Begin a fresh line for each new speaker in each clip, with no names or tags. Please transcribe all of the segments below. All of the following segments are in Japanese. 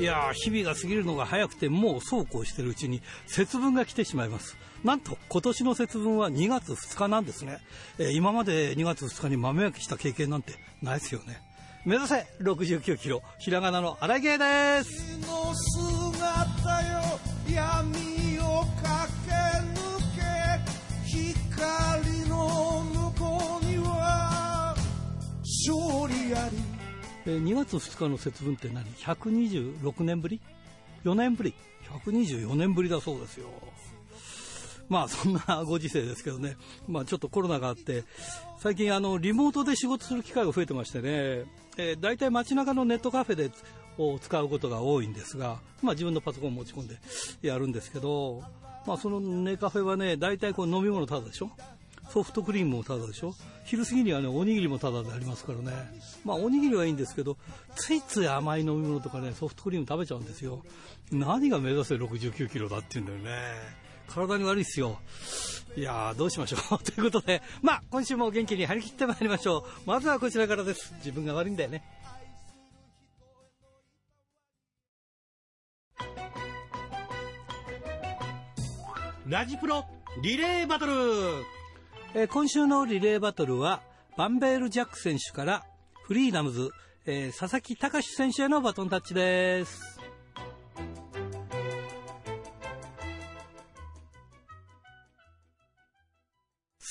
いやー、日々が過ぎるのが早くて、もうそうこうしてるうちに節分が来てしまいます。なんと、今年の節分は2月2日なんですね。えー、今まで2月2日に豆焼きした経験なんてないですよね。目指せ69キロ、ひらがなの荒井芸です。え2月2日の節分って何 ?126 年ぶり ?4 年ぶり ?124 年ぶりだそうですよ。まあそんな ご時世ですけどね、まあちょっとコロナがあって、最近あのリモートで仕事する機会が増えてましてね、えー、大体街中のネットカフェでを使うことが多いんですが、まあ自分のパソコンを持ち込んでやるんですけど、まあそのネカフェはね、大体こう飲み物ただでしょ？ソフトクリームもタダでしょ？昼過ぎにはね、おにぎりもタダでありますからね。まあ、おにぎりはいいんですけど、ついつい甘い飲み物とかね、ソフトクリーム食べちゃうんですよ。何が目指せ69キロだって言うんだよね。体に悪いっすよ。いやー、どうしましょう。ということで、まあ、今週も元気に張り切ってまいりましょう。まずはこちらからです。自分が悪いんだよね。ラジプロリレーバトルえー、今週のリレーバトルは、バンベール・ジャック選手からフリーダムズ、えー、佐々木隆選手へのバトンタッチです。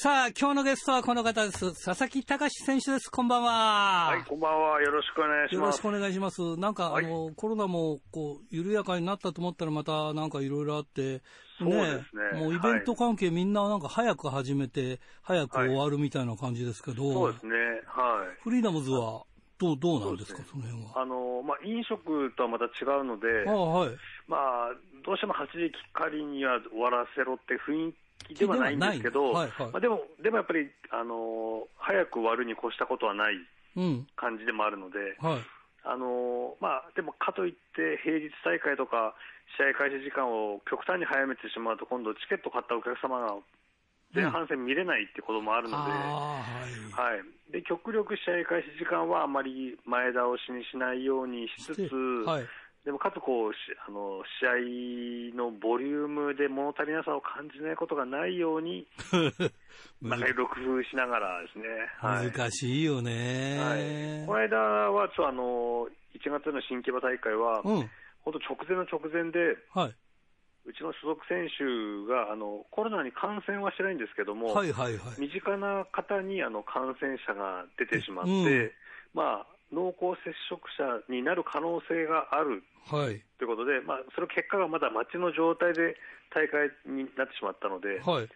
さあ、今日のゲストはこの方です。佐々木隆選手です。こんばんは。
はい、こんばんは。よろしくお願いします。よろしく
お願いします。なんか、はい、あの、コロナも、こう、緩やかになったと思ったら、また、なんかいろいろあって、
そうですね。
もうイベント関係、みんななんか早く始めて、早く終わるみたいな感じですけど、
そうですね。はい。
フリーダムズは、どう、どうなんですか、そ、ね,、の辺は。
あの、まあ、飲食とはまた違うので、
あはい。
まあ、どうしても8時きっかりには終わらせろって雰囲気ではないんですけど、はいはい、まあ、でも、でもやっぱり、あの早く終わるに越したことはない感じでもあるので、うんはい、あのまあ、でもかといって、平日大会とか、試合開始時間を極端に早めてしまうと、今度、チケット買ったお客様が前半戦見れないってこともあるので、うんはい、はい、で極力試合開始時間はあまり前倒しにしないようにしつつ、はい、でもかつこうあの試合のボリュームで物足りなさを感じないことがないように、なんかいろいろ工夫しながらですね。
はい、難しいよね、
はい。この間はちょあの1月の新木場大会は、うん、本当直前の直前で、はい、うちの所属選手があのコロナに感染はしてないんですけども、はいはいはい、身近な方にあの感染者が出てしまって、うん、まあ濃厚接触者になる可能性があるはい、ということで、まあ、その結果がまだ待ちの状態で大会になってしまったので、はい、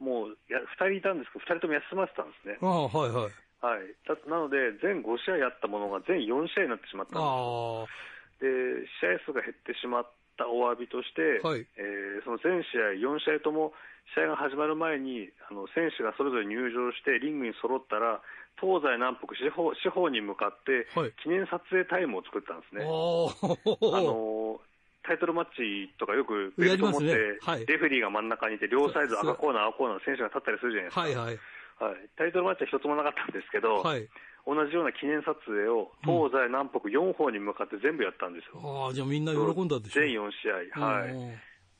もうや2人いたんですけど、2人とも休ませたんですね。
あはいはい。
はい、なので、全5試合やったものが全4試合になってしまったんです。で試合数が減ってしまったお詫びとして、はい、えー、その全試合、4試合とも試合が始まる前にあの選手がそれぞれ入場して、リングに揃ったら、東西南北四方四方に向かって、記念撮影タイムを作ったんですね。はい、あのタイトルマッチとかよくベルト持って、ねはい、レフェリーが真ん中にいて、両サイド赤コーナー、青コーナーの選手が立ったりするじゃないですか。はいはい。はい、タイトルマッチは一つもなかったんですけど、はい、同じような記念撮影を東西南北4方に向かって全部やったんですよ。
ああ、じゃあみんな喜んだでしょ
全4試合。はい。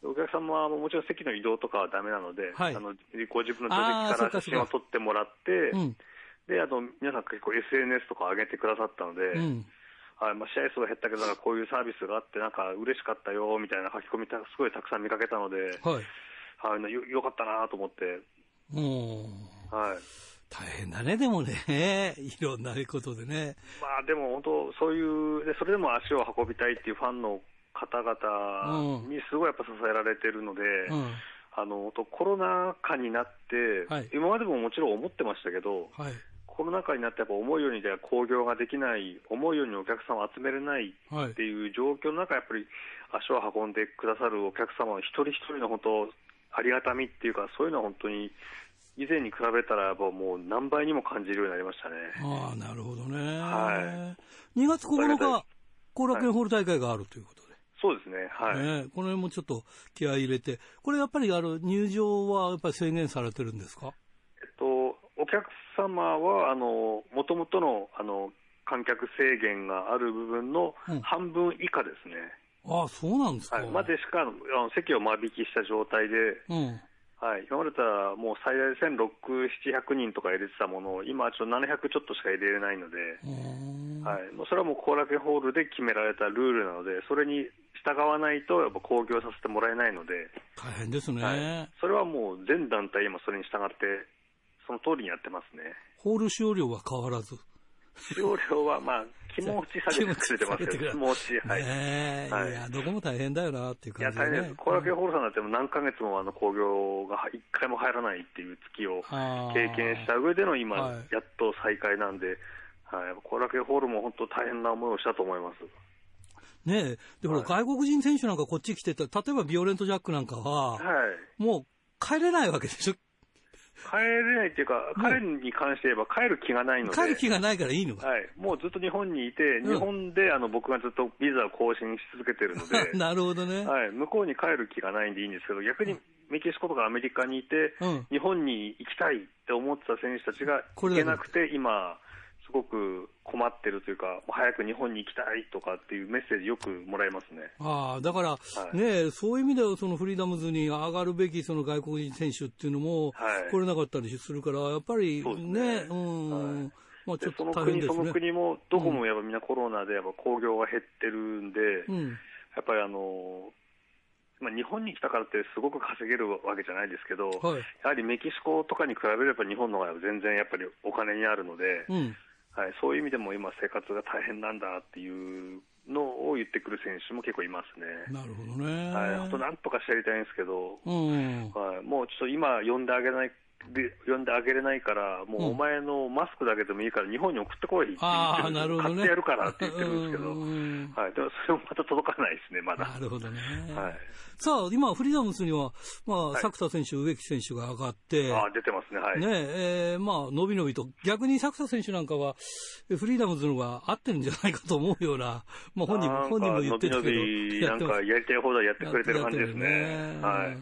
お客様はもちろん席の移動とかはだめなので、はい、あのご自分の座席から写真を撮ってもらって、で、あと、皆さん結構 SNS とか上げてくださったので、うん、はいまあ、試合数が減ったけど、こういうサービスがあって、なんか嬉しかったよみたいな書き込み、すごいたくさん見かけたので、はい。はい、よよかったなと思って。
はい、大変だね、でもね、いろんなことでね。
まあでも本当、そういうで、それでも足を運びたいっていうファンの方々にすごいやっぱ支えられてるので、うん、あのコロナ禍になって、はい、今までももちろん思ってましたけど、はい、コロナ禍になってやっぱ思うようにでは興行ができない、思うようにお客さんを集めれないっていう状況の中、やっぱり足を運んでくださるお客様の一人一人の本当、ありがたみっていうか、そういうのは本当に以前に比べたら、もう何倍にも感じるようになりましたね。
ああ、なるほどね。はい。2月9日、後楽園ホール大会があるということで。
そうですね、はい、ね、
この辺もちょっと気合い入れて、これやっぱりあの入場はやっぱり制限されてるんですか？
客様は、あの、もともとの、あの、観客制限がある部分の半分以下ですね。
うん、ああ、そうなんですか。
はい、までしか、あの席を間引きした状態で、うん、はい、今までたらもう最大1600、700人とか入れてたものを、今はちょっと700ちょっとしか入れれないので、はい、もうそれはもう後楽園ホールで決められたルールなので、それに従わないと、やっぱ興行させてもらえないので、
大変ですね、は
い、それはもう全団体、今それに従って、その通りにやってますね。
ホール使用量は変わらず。
使用量はまあ、気持ち下げてくれてますけど、気持ち、はい。
ねはい、いや、どこも大変だよなっていう感じ、ね、いや、大変です。
後楽園ホールさんだっても何ヶ月もあの興行が一回も入らないっていう月を経験した上での今、はい、やっと再開なんで、はい、後楽園ホールも本当大変な思いをしたと思います。
ねえ、でも外国人選手なんかこっち来てた、例えばビオレント・ジャックなんかは、はい、もう帰れないわけでしょ、
帰れないっていうか、彼に関して言えば帰る気がないので。
帰る気がないからいいの
はい。もうずっと日本にいて、日本であの僕がずっとビザを更新し続けてるので。
なるほどね。
はい。向こうに帰る気がないんでいいんですけど、逆にメキシコとかアメリカにいて、うん、日本に行きたいって思ってた選手たちが行けなくて、今、すごく困ってるというか、早く日本に行きたいとかっていうメッセージよくもらいますね。
ああ、だから、はい、ね、そういう意味ではそのフリーダムズに上がるべきその外国人選手っていうのも来れなかったりするから、やっぱりね、う、ね、ん、はい。
まあ、ちょっと大変ですね。その国も、どこもやっぱみんなコロナでやっぱ興行が減ってるんで、うん、やっぱりあの、まあ、日本に来たからってすごく稼げるわけじゃないですけど、はい、やはりメキシコとかに比べれば日本の方が全然やっぱりお金にあるので、うんはい、そういう意味でも今、生活が大変なんだっていうのを言ってくる選手も結構いますね。
なるほどね。
はい、本当なんとかしてやりたいんですけど、うん、はい、もうちょっと今呼んであげないで呼んであげれないから、もうお前のマスクだけでもいいから、日本に送ってこいって言ってる、ね、買ってやるからって言ってるんですけど、はい、でもそれもまた届かないですね、まだ。
なるほどね。はい、さあ、今、フリーダムスには、まあ、はい、作田選手、植木選手が上がって、
あ出てますね、はい。
ねえー、まあ、伸び伸びと、逆に作田選手なんかは、フリーダムズのが合ってるんじゃないかと思うような、まあ、本人も、本人も言ってるけど、
伸び伸びなんかやりたい放題やってくれてる感じですね。ねは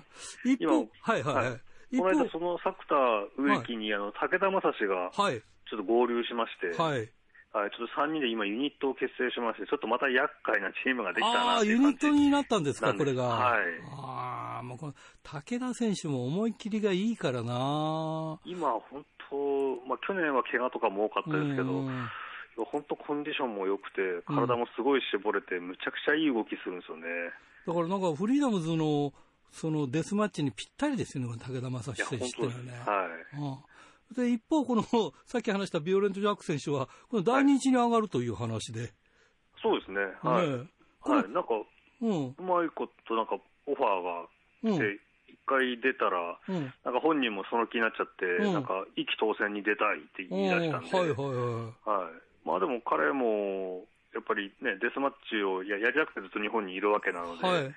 い。一方、はいはい、はい
この間、その作田植木に、あの、武田正史が、はい。ちょっと合流しまして、はい。はい、ちょっと3人で今、ユニットを結成しまして、ちょっとまた厄介なチームができたなああ、
ユニットになったんですか、これが。はい。ああ、もうこの、武田選手も思い切りがいいからな
今、本当、まあ、去年は怪我とかも多かったですけど、本当コンディションも良くて、体もすごい絞れて、むちゃくちゃいい動きするんですよね。
だからなんか、フリーダムズの、そのデスマッチにぴったりですよね、武田正史選手っていうのはね。はい。うんで、一方、この、さっき話したビオレント・ジャック選手は、この第二位に上がるという話で。はい、
そうですね。はい。ね、はい、なんか、うん、うまいことなんかオファーが来て、一、回出たら、うん、なんか本人もその気になっちゃって、うん、なんか、意気当選に出たいって言い出したんで。はいはいはい。はい。まあでも彼も、やっぱりね、デスマッチをややりたくてずっと日本にいるわけなので、はい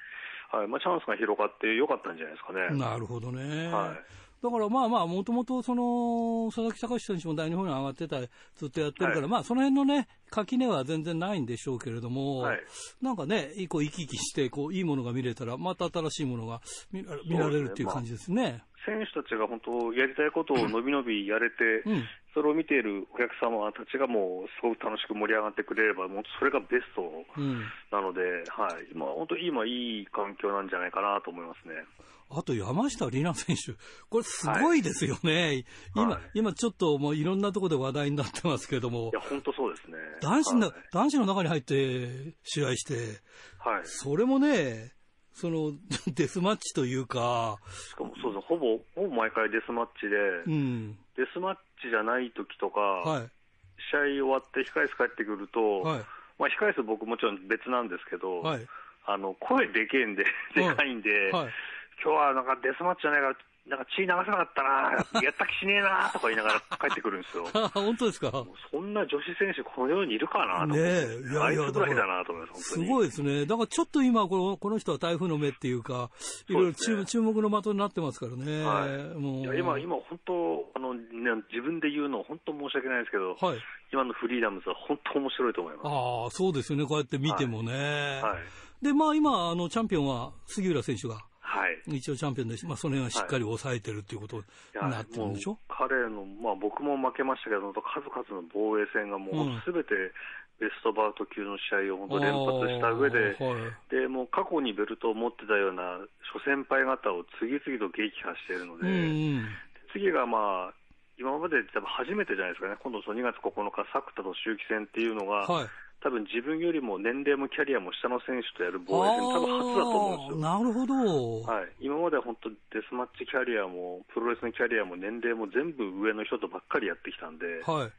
はいまあ、チャンスが広がってよかったんじゃないですかね。
なるほどね。はい。だからまあまあ、もともとその、佐々木隆選手も第二方に上がってた、ずっとやってるから、はい、まあその辺のね、垣根は全然ないんでしょうけれども、はい、なんかね、一個生き生きして、こう、いいものが見れたら、また新しいものが見られるっていう感じですね。
選手たちが本当、やりたいことを伸び伸びやれて、うん、それを見ているお客様たちがもう、すごく楽しく盛り上がってくれれば、もうそれがベストなので、うん、はい、まあ、本当、今、いい環境なんじゃないかなと思いますね。
あと山下里奈選手、これすごいですよね。はい、今、はい、今ちょっともういろんなところで話題になってますけれども。
いや、本当そうですね。
男子の、はい、男子の中に入って試合して、はい。それもね、その、デスマッチというか。
しかもそうですほぼ、ほぼ毎回デスマッチで、うん。デスマッチじゃない時とか、はい。試合終わって控室帰ってくると、はい。まあ控室僕もちろん別なんですけど、はい。あの、声でけえんで、でかいんで、はい。今日はなんかデスマッチじゃないから、なんか血流さなかったな、やった気しねえなとか言いながら帰ってくるんですよ。
本当ですか？
そんな女子選手、この世にいるかなと思って、ね、いやいやあいつぐらいだなと思います、
すごいですね。だからちょっと今この、この人は台風の目っていうか、いろいろ注,、ね、注目の的になってますからね。はい、もういや
今、今本当あの、ね、自分で言うの本当申し訳ないですけど、はい、今のフリーダムズは本当面白いと思います。
ああ、そうですよね。こうやって見てもね。はい、はいで、まあ今、あの、チャンピオンは杉浦選手が
はい、
一応チャンピオンで、まあ、その辺はしっかり抑えてるっていうことになってるんでしょ、
はい、彼の、まあ、僕も負けましたけど、数々の防衛戦がもうすべてベストバウト級の試合を本当連発した上で、はい、でもう過去にベルトを持ってたような諸先輩方を次々と撃破しているので、うんうん、次がまあ、今まで多分初めてじゃないですかね、今度その2月9日、作田と周期戦っていうのが、はい多分自分よりも年齢もキャリアも下の選手とやる防衛戦、多分初だと思うんですよ。
なるほど。
はい。今までは本当、デスマッチキャリアも、プロレスのキャリアも年齢も全部上の人とばっかりやってきたんで、はい。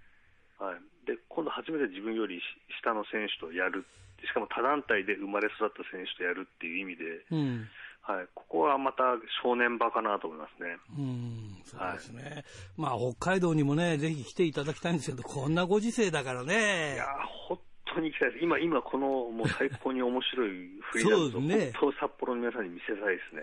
はい。で、今度初めて自分より下の選手とやる。しかも他団体で生まれ育った選手とやるっていう意味で、うん、はい、ここはまた正念場かなと思いますね。
うん、そうですね。はい、まあ、北海道にもね、ぜひ来ていただきたいんですけど、こんなご時世だからね。
いや、ほ当に行きたいです。今、今このもう最高に面白いフリーダムと、ね、本当札幌の皆さんに見せたいですね。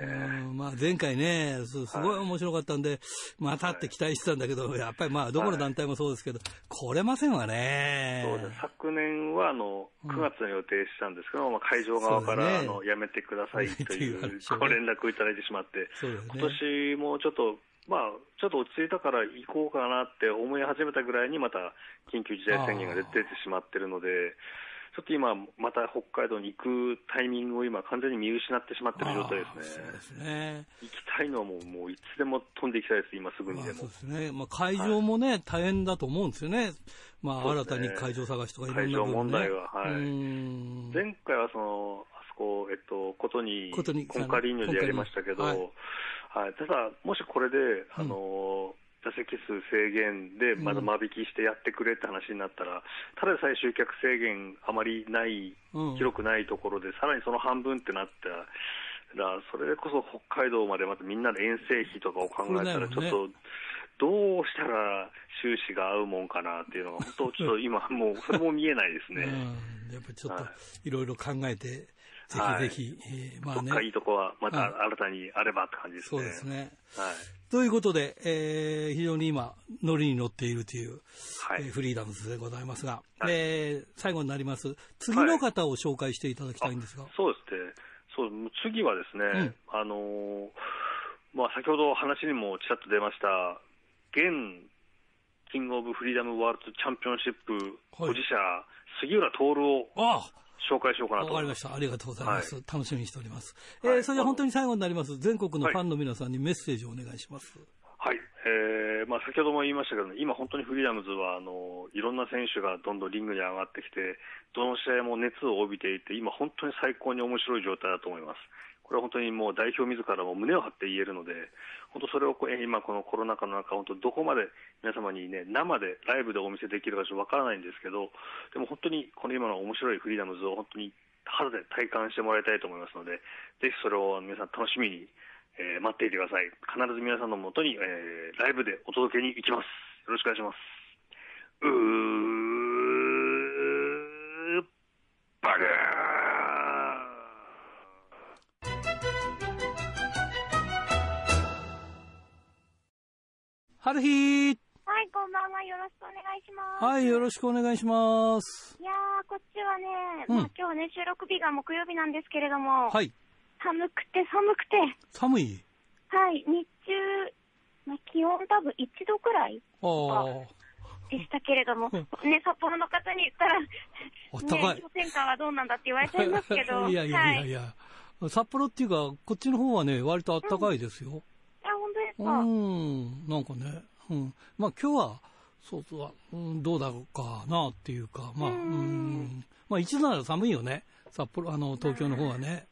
まあ、前回ねす、すごい面白かったんで、はい、またって期待してたんだけど、やっぱりまあ、どこの団体もそうですけど、はい、来れませんわね。
そうです。昨年はあの9月に予定したんですけど、うん、まあ、会場側から、ね、あのやめてくださいというご連絡をいただいてしまって、ね、今年もちょっとまあ、ちょっと落ち着いたから行こうかなって思い始めたぐらいにまた緊急事態宣言が出てしまってるので、ちょっと今、また北海道に行くタイミングを今、完全に見失ってしまっている状態ですね。そうですね。行きたいのはもう、もういつでも飛んでいきたいです、今すぐにでも。そうです
ね。まあ、会場もね、はい、大変だと思うんですよね。まあ、新たに会場探しとかいろんな、ね、
会場問題は、はい。前回はその、あそこ、えっと、ことに、コンカリーニョでやりましたけど、はいはい、ただ、もしこれで、あの、うん座席数制限でまだ間引きしてやってくれって話になったら、ただでさえ集客制限あまりない、広くないところで、さらにその半分ってなったら、それこそ北海道までまたみんなで遠征費とかを考えたら、ちょっと、どうしたら収支が合うもんかなっていうのが、本当、ちょっと今、もうそれも見えないですね。
やっぱりちょっと、いろいろ考えて、ぜひぜひ、
はい、えー、まあね。どっかいいとこはまた新たにあればって感じですね。
そうですね。はい。ということで、えー、非常に今、ノリに乗っているという、はい、えー、フリーダムズでございますが、はい、えー、最後になります、次の方を紹介していただきたいんですが。はい、
そうですね。そう、次はですね、うん、あのー、まあ、先ほど話にもちらっと出ました、現キングオブフリーダムワールドチャンピオンシップ保持者、杉浦徹を、ああ紹介しようかなと
わかりました。ありがとうございます。はい、楽しみにしております。はい、えー、それでは本当に最後になります。全国のファンの皆さんにメッセージをお願いします。
はい。えー、まあ先ほども言いましたけど、今本当にフリーダムズは、あの、いろんな選手がどんどんリングに上がってきて、どの試合も熱を帯びていて、今本当に最高に面白い状態だと思います。これは本当にもう代表自らも胸を張って言えるので、本当それを今、このコロナ禍の中、本当どこまで皆様にね、生で、ライブでお見せできるかちょっとわからないんですけど、でも本当にこの今の面白いフリーダムズを本当に肌で体感してもらいたいと思いますので、ぜひそれを皆さん楽しみに、えー、待っていてください。必ず皆さんのもとに、えー、ライブでお届けに行きます。よろしくお願いします。うー、バカ
春日
はい、こんばんは。よろしくお願いします。
はい、よろしくお願いします。
いやー、こっちはね、うん、まあ今日はね、収録日が木曜日なんですけれども、はい。寒くて寒くて。
寒い？
はい、日中、まあ、気温多分1度くらい。ああ。でしたけれども、ね、札幌の方に言ったら、ね、氷点下はどうなんだって言われちゃいますけど。
いやいやいやいや、はい、札幌っていうか、こっちの方はね、割と暖かいですよ。
で
うん、なんかね、うん。まあ今日は、そうそう、うん、どうだろうかなっていうか、まあ、うん。まあ一度なら寒いよね。札幌、あの、東京の方はね。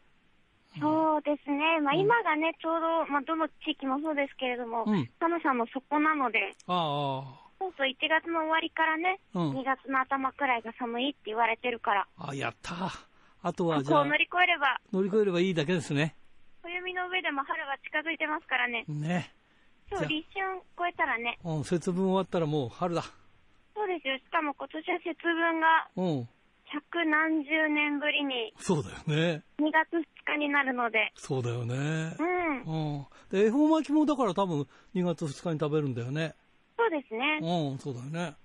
そうですね。まあ今がね、ちょうど、まあどの地域もそうですけれども、うん、寒さの底なので、ああ。そうそう、1月の終わりからね、うん、2月の頭くらいが寒いって言われてるから。
あ、やったあとはじゃあ。
乗り越えれば。
乗り越えればいいだけですね。
暦の上でも春は近づいてますからね。
ね。
そう、立春超えたらね。
うん、節分終わったらもう春だ。
そうですよ。しかも今年は節分が、うん。百何十年ぶりに。
そうだよね。
2月2日になるので。
そうだよね。うん。うん。で、恵方巻きもだから多分2月2日に食べるんだよね。
そうですね。
うん、そうだよね。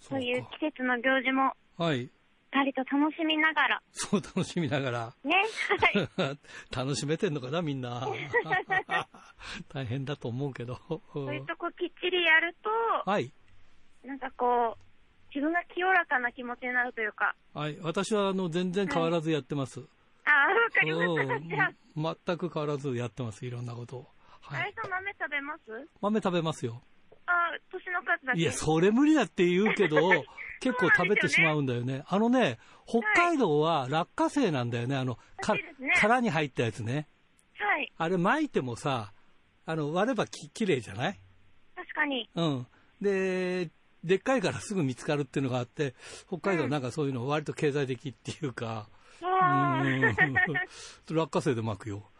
そういう季節の行事も。
はい。
かりと楽しみながら。
そう、楽しみながら。
ね。
はい。楽しめてんのかな、みんな。大変だと思うけど。
そういうとこきっちりやると、
はい。
なんかこう、自分が清らかな気持ちになるというか。
はい。私は、あの、全然変わらずやってます。はい、
ああ、わかり
ました。全く変わらずやってます、いろんなことを。
はい。さん豆食べます？
豆食べますよ。
あ、年の数だけ？
いや、それ無理だって言うけど、結構食べてしまうんだよね。あのね、北海道は落花生なんだよね。あの、か、殻に入ったやつね。
はい。
あれ巻いてもさ、あの、割ればき、綺麗じゃない？
確かに。
うん。で、でっかいからすぐ見つかるっていうのがあって、北海道なんかそういうの割と経済的っていうか、うん、落花生で巻くよ。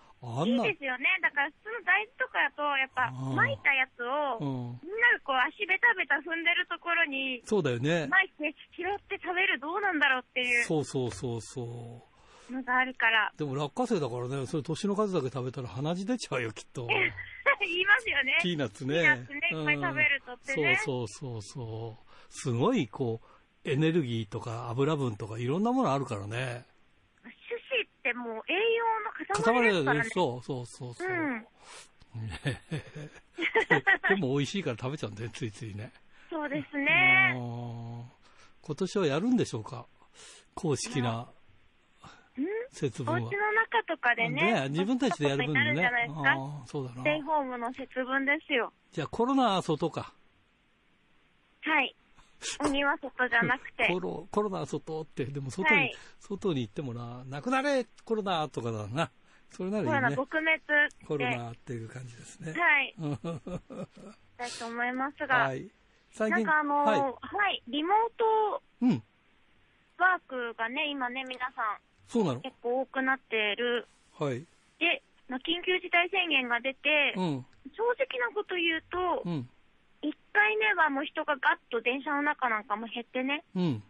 いいですよね。だから普通の大豆とかだと、やっぱ巻いたやつを、みんながこう足ベタベタ踏んでるところに、
そうだよね。
巻いて拾って食べるどうなんだろうっていう。
そうそうそうそう。
のがあるから。
でも落花生だからね、それ年の数だけ食べたら鼻血出ちゃうよ、きっと。
言いますよね。
ピーナッツね。
ピーナッツね、いっぱい食べるとってね。
そうそうそうそう。すごい、こう、エネルギーとか油分とかいろんなものあるからね。
もう栄養の塊ですからね。
そうそうそうそう。うん、でも美味しいから食べちゃうんだよ、ついついね。
そうですね。
今年はやるんでしょうか？公式な節分は。
お家の中とかでね。
ね自分たちでやる分にね。
あそうだな。ステイホームの節分ですよ。
じゃあコロナは外か。
はい。鬼は外じゃなくて。
コロコロナ外って、でも外に、はい、外に行ってもな、なくなれコロナとかだな。それならいいね。コロナ
撲滅
コロナっていう感じですね。
はい。だと思いますが。はい。最近なんかあのはい、はい、リモートワークがね、今ね、皆さん。
そうなの？
結構多くなってる。
はい。
で、緊急事態宣言が出て、うん、正直なこと言うと、うん1回目はもう人がガッと電車の中なんかも減ってね、うん、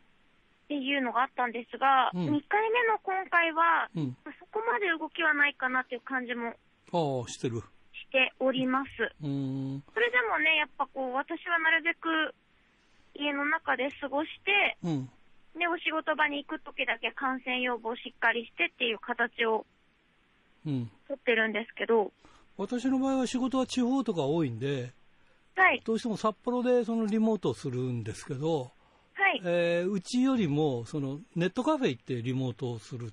っていうのがあったんですが、うん、2回目の今回は、うん、そこまで動きはないかなっていう感じも
あしてる。
しております。それでもね、やっぱこう、私はなるべく家の中で過ごして、うん、で、お仕事場に行くときだけ感染予防しっかりしてっていう形を、うん、取ってるんですけど、
私の場合は仕事は地方とか多いんで、
はい、
どうしても札幌でそのリモートをするんですけど、
はい
えー、うちよりもそのネットカフェ行ってリモートをする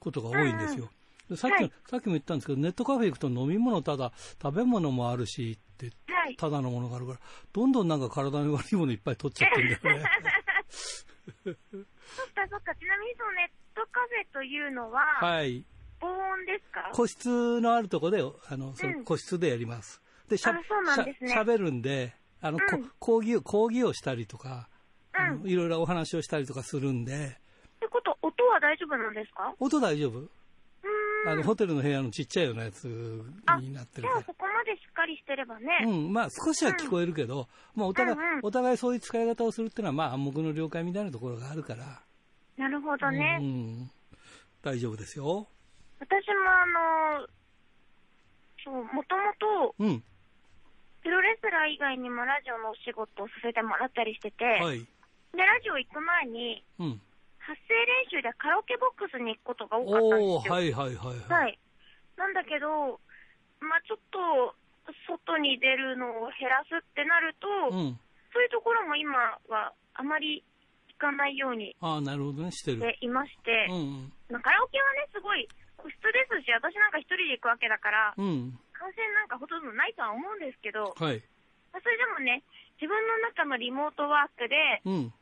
ことが多いんですよ。うん、さっき、はい、さっきも言ったんですけど、ネットカフェ行くと飲み物ただ、食べ物もあるしって、ただのものがあるから、どんどんなんか体に悪いものいっぱい取っちゃってるんだよね。
そっかそっか、ちなみにそのネットカフェというのは、
はい。
防音ですか？
個室のあるところで、あの、その個室でやります。
で、しゃ、ね、
しゃべるんで、あの、うん、講義を、講義をしたりとか、うん、いろいろお話をしたりとかするんで。
ってこと、音は大丈夫なんですか？
音大丈夫。あの、ホテルの部屋のちっちゃいようなやつになってるから。
そこまでしっかりしてればね。
うん、まあ少しは聞こえるけど、うん、まあお互い、うんうん、お互いそういう使い方をするっていうのは、まあ暗黙の了解みたいなところがあるから。
なるほどね。
うん。大丈夫ですよ。
私もあの、そう、もともと、うん。プロレスラー以外にもラジオのお仕事をさせてもらったりしてて、はい、で、ラジオ行く前に、うん、発声練習でカラオケボックスに行くことが多かったんですよ。
はいはいはい、
はい。はい。なんだけど、まあちょっと、外に出るのを減らすってなると、うん、そういうところも今はあまり行かないように
あなるほどね、してる。
いまして、うんうん、カラオケはね、すごい個室ですし、私なんか一人で行くわけだから、うん、感染なんかほとんどないとは思うんですけど、
はい、
それでもね、自分の中のリモートワークで、うん、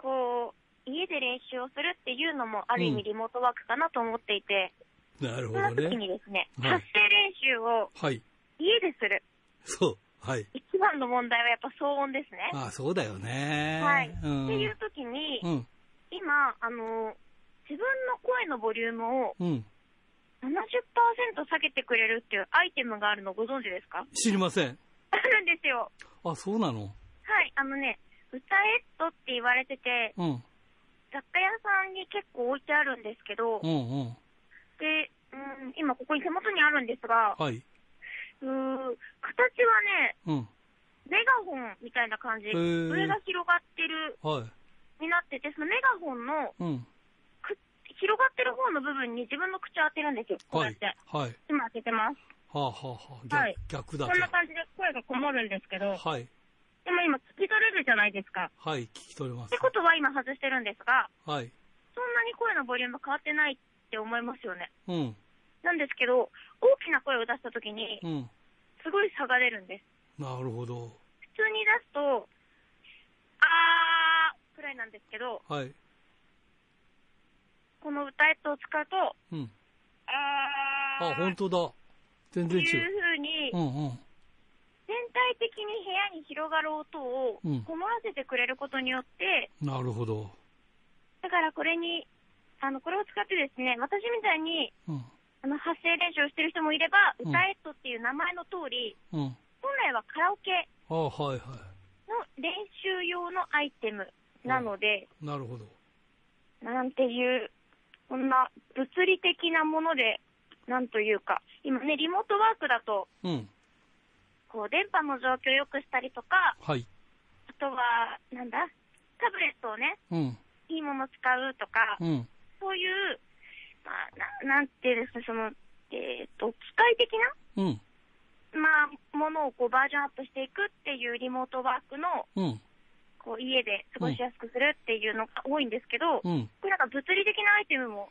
こう、家で練習をするっていうのも、ある意味リモートワークかなと思っていて、
うん、なるほどね。
その時にですね、はい、発声練習を、家でする。
そう。はい。
一番の問題はやっぱ騒音ですね。
ああそうだよね。
はい。うん、っていう時に、うん、今、あの、自分の声のボリュームを、うん70%下げてくれるっていうアイテムがあるのご存知ですか？
知りません。
あるんですよ。
あ、そうなの？
はい、あのね、歌えっとって言われてて、うん、雑貨屋さんに結構置いてあるんですけど、
うんうん、
で、うん、今ここに手元にあるんですが、
はい、
う形はね、うん、メガホンみたいな感じ、上が広がってる。になってて、そのメガホンの、うん、広がってる方の部分に自分の口を当てるんですよ、こうやって。
はい。
今当ててます。
はあはあはい、逆だ
こんな感じで声がこもるんですけど、はい。でも今聞き取れるじゃないですか。
はい、聞き取れます。
ってことは今外してるんですが、
はい。
そんなに声のボリューム変わってないって思いますよね。
うん。
なんですけど、大きな声を出したときに、うん。すごい差が出るんです。
なるほど。
普通に出すと、あーくらいなんですけど、
はい。
この歌えとを使うと、
うん。
あ
ー。あ、本当だ。全然違う。
っていうふうに、
うんうん。
全体的に部屋に広がる音をこもらせてくれることによって、
うん、なるほど。
だからこれに、あの、これを使ってですね、私みたいに、
うん、
あの、発声練習をしてる人もいれば、歌えっとっていう名前の通り、
うん、
本来はカラオケ
の
練習用のアイテムなので、
なるほど。
なんていう、こんな物理的なもので、なんというか、今ね、リモートワークだと、
うん、
こう、電波の状況を良くしたりとか、
はい。
あとは、なんだ、タブレットをね、
うん、
いいもの使うとか、
うん、
そういう、まあ、ななんていうんですか、その、えっ、ー、と、機械的
な、うん、
まあ、ものをこうバージョンアップしていくっていうリモートワークの、
うん、
こう家で過ごしやすくするっていうのが多いんですけど、
うん、
これなんか物理的なアイテムも、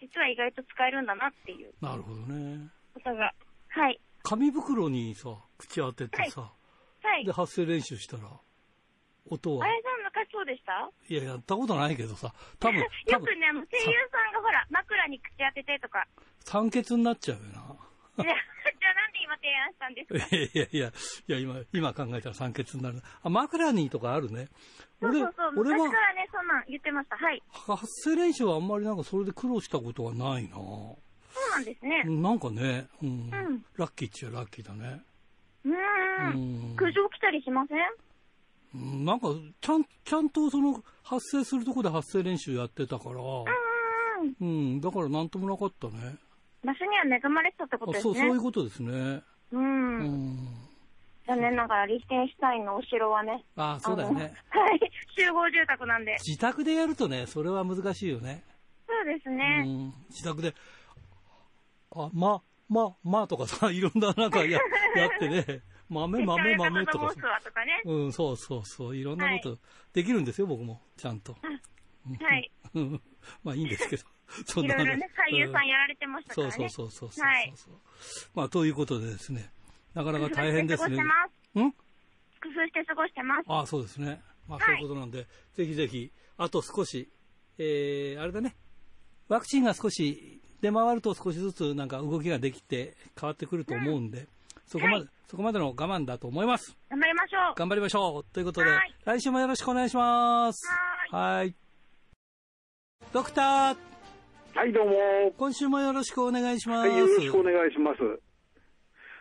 実は意外と使えるんだなっていう。
なるほどね。
ことが、はい。
紙袋にさ、口当ててさ、
はい、はい、
で発声練習したら、音は？
あれさん昔そうでした？
いや、やったことないけどさ、多分。よ
くね、あの、声優さんがほら、枕に口当ててとか。
酸欠になっちゃうよな。
じゃあなんで今提案したんですか？
いやいやいや、今、今考えたら酸欠になる。あ、枕にとかあるね。
そうそうそう、俺は昔からね、そんなん言ってました。はい。
発声練習はあんまりなんかそれで苦労したことはないな
そうなんですね。
なんかね、うん。う
ん、
ラッキーっちゃラッキーだね。
うん。苦情来たりしません？
なんか、ちゃん、ちゃんとその、発声するとこで発声練習やってたから、うん、だからなんともなかったね。
場所には恵まれてたってことですね。
そう、そういうことですね。
うん。うん、残念ながら、リヒテンシュタインのお城はね。
ああ、そうだよね。
はい。集合住宅なんで。
自宅でやるとね、それは難しいよね。
そうですね。
うん。自宅で、あ、ま、ま、まとかさ、いろんななんかや やってね。豆、豆、豆とか。と
かね、
うん、そうそうそう。いろんなことできるんですよ、僕も。ちゃんと。
はい。
まあいいんですけど。
そんな、いろいろね、俳優さんやられてましたからね。
そうそうそうそう。はい。まあ、ということでですね、なかなか大変ですね。
うん？工夫して過ごしてます。
ああ、そうですね。まあ、そういうことなんで、はい、ぜひぜひ、あと少し、えー、あれだね、ワクチンが少し出回ると少しずつなんか動きができて変わってくると思うんで、うん、そこまで、はい、そこまでの我慢だと思います。
頑張りましょう。
頑張りましょう。ということで、来週もよろしくお願いします。
はい。
ドクター
はい、どうも。
今週もよろしくお願いします。
はい、よろしくお願いします。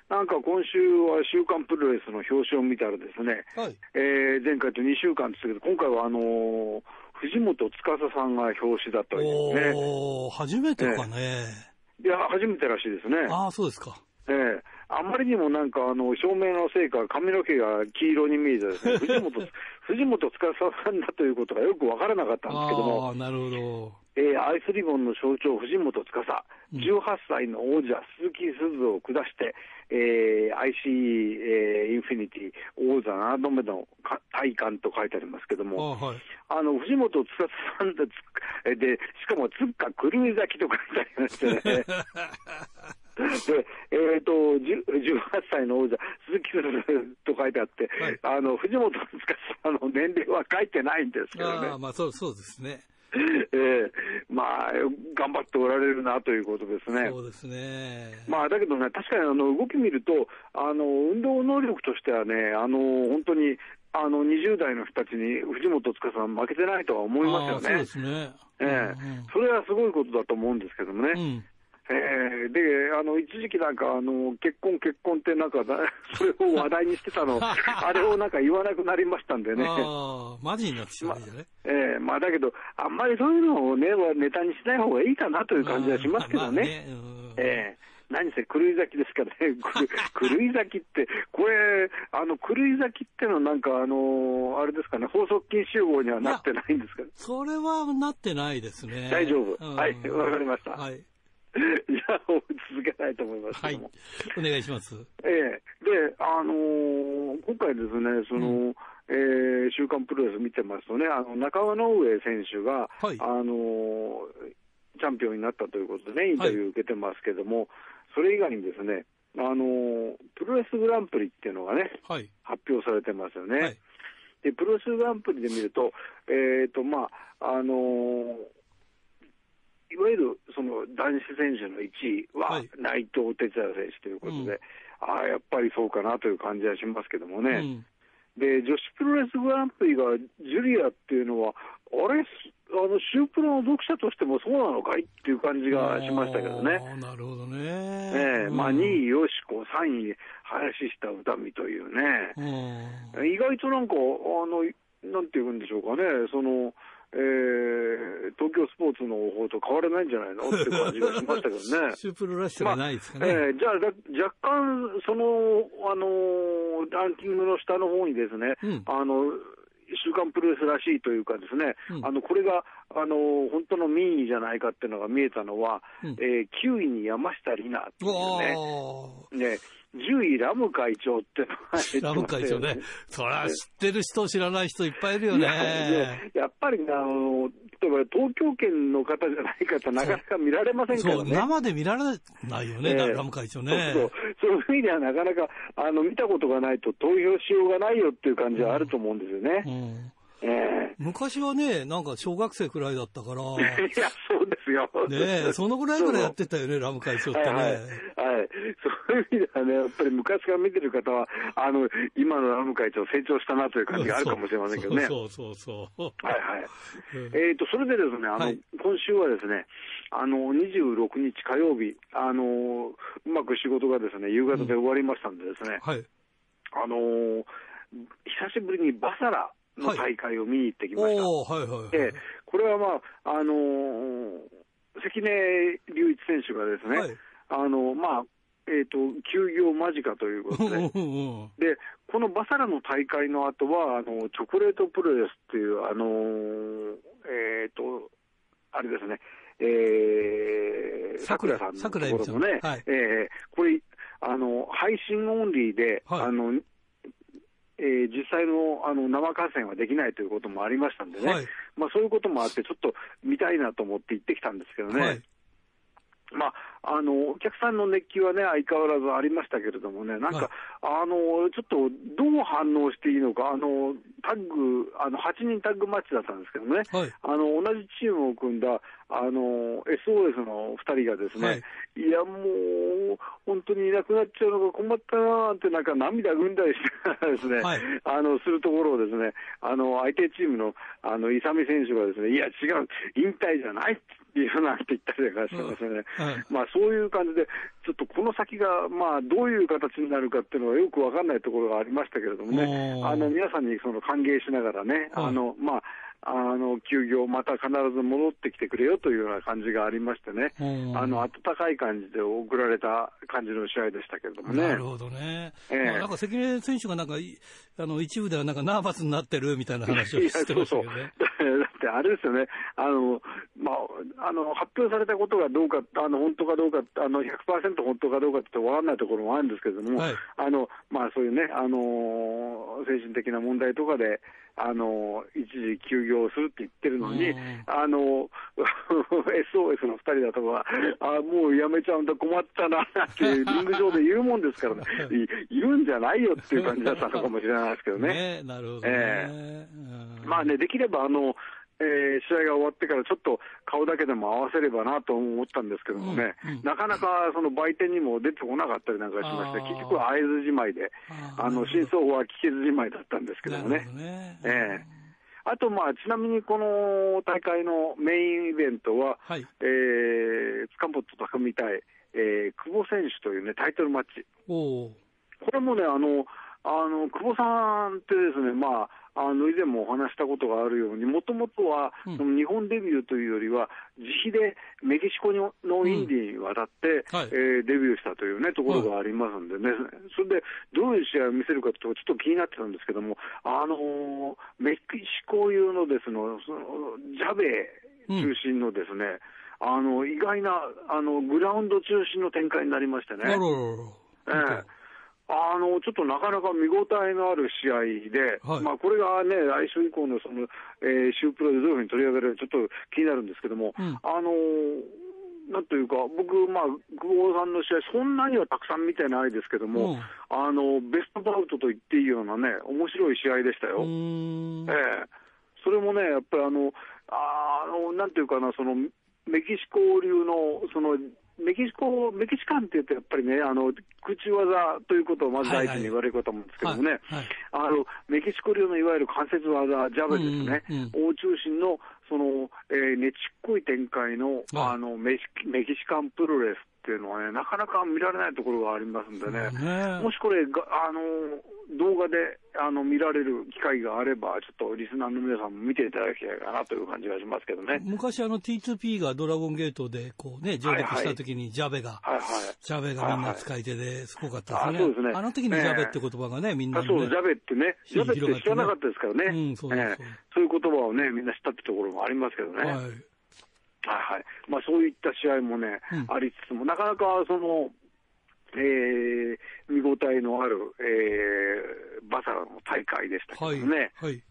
なんか今週は週刊プロレスの表紙を見たらですね、
はい、
えー、前回と2週間ですけど、今回はあのー、藤本司さんが表紙だったわけですね。
お初めてかね、
いや、初めてらしいですね。
ああ、そうですか。
ええーあまりにもなんか、あの、照明のせいか、髪の毛が黄色に見えてですね、藤本、藤本司さんだということがよくわからなかったんですけども。
ああ、なるほど。
えー、アイスリボンの象徴、藤本司、18歳の王者、鈴木鈴を下して、えー、IC、えー、インフィニティ王座7度目の体感と書いてありますけども、
あはい、
あの藤本司さんでで、しかもつっか狂い咲きと書いてありましてね。で、えっ、ー、と、18歳の王者、鈴木鈴と書いてあって、はい、あの、藤本司さんの年齢は書いてないんですけどね。
あまあそう、そうですね。
ええまあ、頑張っておられるなということですね。
そうですね。
まあ、だけどね、確かにあの動き見ると、あの、運動能力としてはね、あの、本当に、あの、20代の人たちに藤本司さん負けてないとは思いますよ
ね。そうですね。
ええ、うん、それはすごいことだと思うんですけどもね。
うん
えー、で、あの、一時期なんか、あの、結婚結婚ってなんか、それを話題にしてたの、あれをなんか言わなくなりましたんでね。
ああ、マジになってしまうんじゃね。
ま、ええー、まあだけど、あんまりそういうのをね、ネタにしない方がいいかなという感じはしますけどね。まあ、ねええー何せ狂い咲きですからね、狂い咲きって、これ、あの狂い咲きってのは、なんか、あのあれですかね、法則禁集合にはなってないんですか
それはなってないですね。
大丈夫。はい、わかりました。はい。じゃあ、続けたいと思いますはい。
お願いします。
ええ。で、あのー、今回ですね、その、うん、えー、週刊プロレス見てますとね、あの中川直上選手が、はい、あのーチャンピオンになったということでね、インタビュー受けてますけども、はい、それ以外にですね、あのプロレスグランプリっていうのがね、はい、発表されてますよね。はい、で、プロレスグランプリで見ると、えっ、ー、と、まあ、あのー、いわゆるその男子選手の1位は内藤哲也選手ということで、うん、ああ、やっぱりそうかなという感じはしますけどもね。うんで、女子プロレスグランプリがジュリアっていうのは、あれ、あの、シュープロの読者としてもそうなのかいっていう感じがしましたけどね。
なるほどね。
ええー、まあ、2位、よしこ、3位、林下歌美というね。意外となんか、あの、なんて言うんでしょうかね、その、えー、東京スポーツの方と変わらないんじゃないの？って感じがしましたけどね。
シュープロらしさがないですかね。ま
あ、えー、じゃあ、若干、その、あのー、ランキングの下の方にですね、うん、あの、週刊プロレスらしいというかですね、うん、あのこれがあの本当の民意じゃないかっていうのが見えたのは、うん、えー、9位に山下里奈っていうね、ね10位ラム会長って
ラム会長ね。そりゃ知ってる人、知らない人いっぱいいるよね。
やっぱりあの、例えば東京圏の方じゃない方、なかなか見られませんからね。
生で見られないよね、えー、ラム会長ね。
そうそういう意味ではなかなかあの見たことがないと投票しようがないよっていう感じはあると思うんですよね。うんうん
えー、昔はね、なんか小学生くらいだったから。い
や、そうですよ。
ねそのぐらいからやってたよね、ラム会長ってね。はい、はい、はい。
そういう意味ではね、やっぱり昔から見てる方は、あの、今のラム会長成長したなという感じがあるかもしれませんけどね。
そうそうそうはい
はい。えっ、ー、と、それでですね、あの、はい、今週はですね、あの、26日火曜日、あの、うまく仕事がですね、夕方で終わりましたんでですね、うん、はい。あの、久しぶりにバサラ、の大会を見に行ってきました。はいはいはい、でこれはまあ、あのー、関根隆一選手がですね、はい、あのまあ、えっ、ー、と、休業間近ということで、で、このバサラの大会の後は、あの、チョコレートプロレスっていう、あのー、えっ、ー、と、あれですね、えー、桜さんのところのね、はい、えー、これ、あの、配信オンリーで、はい、あの、えー、実際のあの生観戦はできないということもありましたんでね、はい、まあ、そういうこともあって、ちょっと見たいなと思って行ってきたんですけどね。はい。まあ、あのお客さんの熱気はね、相変わらずありましたけれどもね、なんか、はい、あのちょっとどう反応していいのか、あのタッグ、あの8人タッグマッチだったんですけどね、はい、あの同じチームを組んだあの SOS の2人がですね、はい、いや、もう本当にいなくなっちゃうのが困ったなーって、なんか涙ぐんだりしてですね、はい、あのするところをですね、あの相手チームのあの勇選手がですね、いや、違う、引退じゃないっていうふうなって言ったりとかしてますね、はい、まあそういう感じで、ちょっとこの先が、まあ、どういう形になるかっていうのはよくわかんないところがありましたけれどもね、あの皆さんにその歓迎しながらね、あのまああの休業、また必ず戻ってきてくれよというような感じがありましてね、あの温かい感じで送られた感じの試合でしたけれどもね。
なるほどね。えー、まあ、なんか関根選手がなんかあの一部ではなんかナーバスになってるみたいな話をしてましたけどね。
だってあれですよね、あのまあ、あの発表されたことがどうか、あの本当かどうか、あの100%本当かどうかって分からないところもあるんですけれども、はい、あのまあ、そういうね、あの精神的な問題とかで、あの一時休業するって言ってるのに、あの SOS の2人だとか、あもうやめちゃうんだ、困ったなってリング上で言うもんですからね、言うんじゃないよっていう感じだったのかもしれないですけどね。
ねなるほど、ね、え
ー、まあね、できればあのえー、試合が終わってからちょっと顔だけでも合わせればなと思ったんですけどもね、うんうん、なかなかその売店にも出てこなかったりなんかしまして、結局は会津じまいで、あの真相は聞けずじまいだったんですけどもね。ね。えーあと、まあ、ちなみにこの大会のメインイベントは、はい、えー、塚本匠対、えー、久保選手というね、タイトルマッチ。これもね、あの、あの久保さんってですね、まあ、あの以前もお話したことがあるように、もともとは、その日本デビューというよりは、自費でメキシコのインディに渡って、うんはい、えー、デビューしたという、ね、ところがありますんでね、はい、それでどういう試合を見せるかとちょっと気になってたんですけども、あのー、メキシコ流のですのそのジャベ中心のですね、うん、あの意外なあのグラウンド中心の展開になりましてね。ええあのちょっとなかなか見応えのある試合で、はい、まあ、これがね、来週以降のその、えー、週プロでどういうふうに取り上げられるか、ちょっと気になるんですけども、うん、あのなんというか、僕、まあ、久保さんの試合、そんなにはたくさん見てないですけども、うん、あのベストバウトと言っていいようなね、面白い試合でしたよ。ええ。それもね、やっぱりあの、あのなんていうかな、そのメキシコ流のそのメキシコ、メキシカンって言うと、やっぱりね、あの空中技ということをまず第一に言われるかと思うんですけどもね、あのメキシコ流のいわゆる関節技、ジャブですね、うんうん、大中心のその、えー、ねちっこい展開のあのメメキシカンプロレスっていうのはね、なかなか見られないところがありますんでね、ね。もしこれが、あの動画であの見られる機会があれば、ちょっとリスナーの皆さんも見ていただきたいかなという感じがしますけどね。
昔、あの T2P がドラゴンゲートでこう、ね、上陸したときに、ジャベが、はいはい、ジャベがみんな使い手ですごかったですね。はいはい、あね。あの時にジャベって言葉がね、みんな、ね、
そう、ジャベってね、ジャベって知らなかったですからね、うん、そうそう、えー、そういう言葉をね、みんな知ったってところもありますけどね。はいはいはいまあ、そういった試合もね、うん、ありつつも、なかなかその、えー、見応えのある、えー、バサラの大会でしたけどね。はい、はい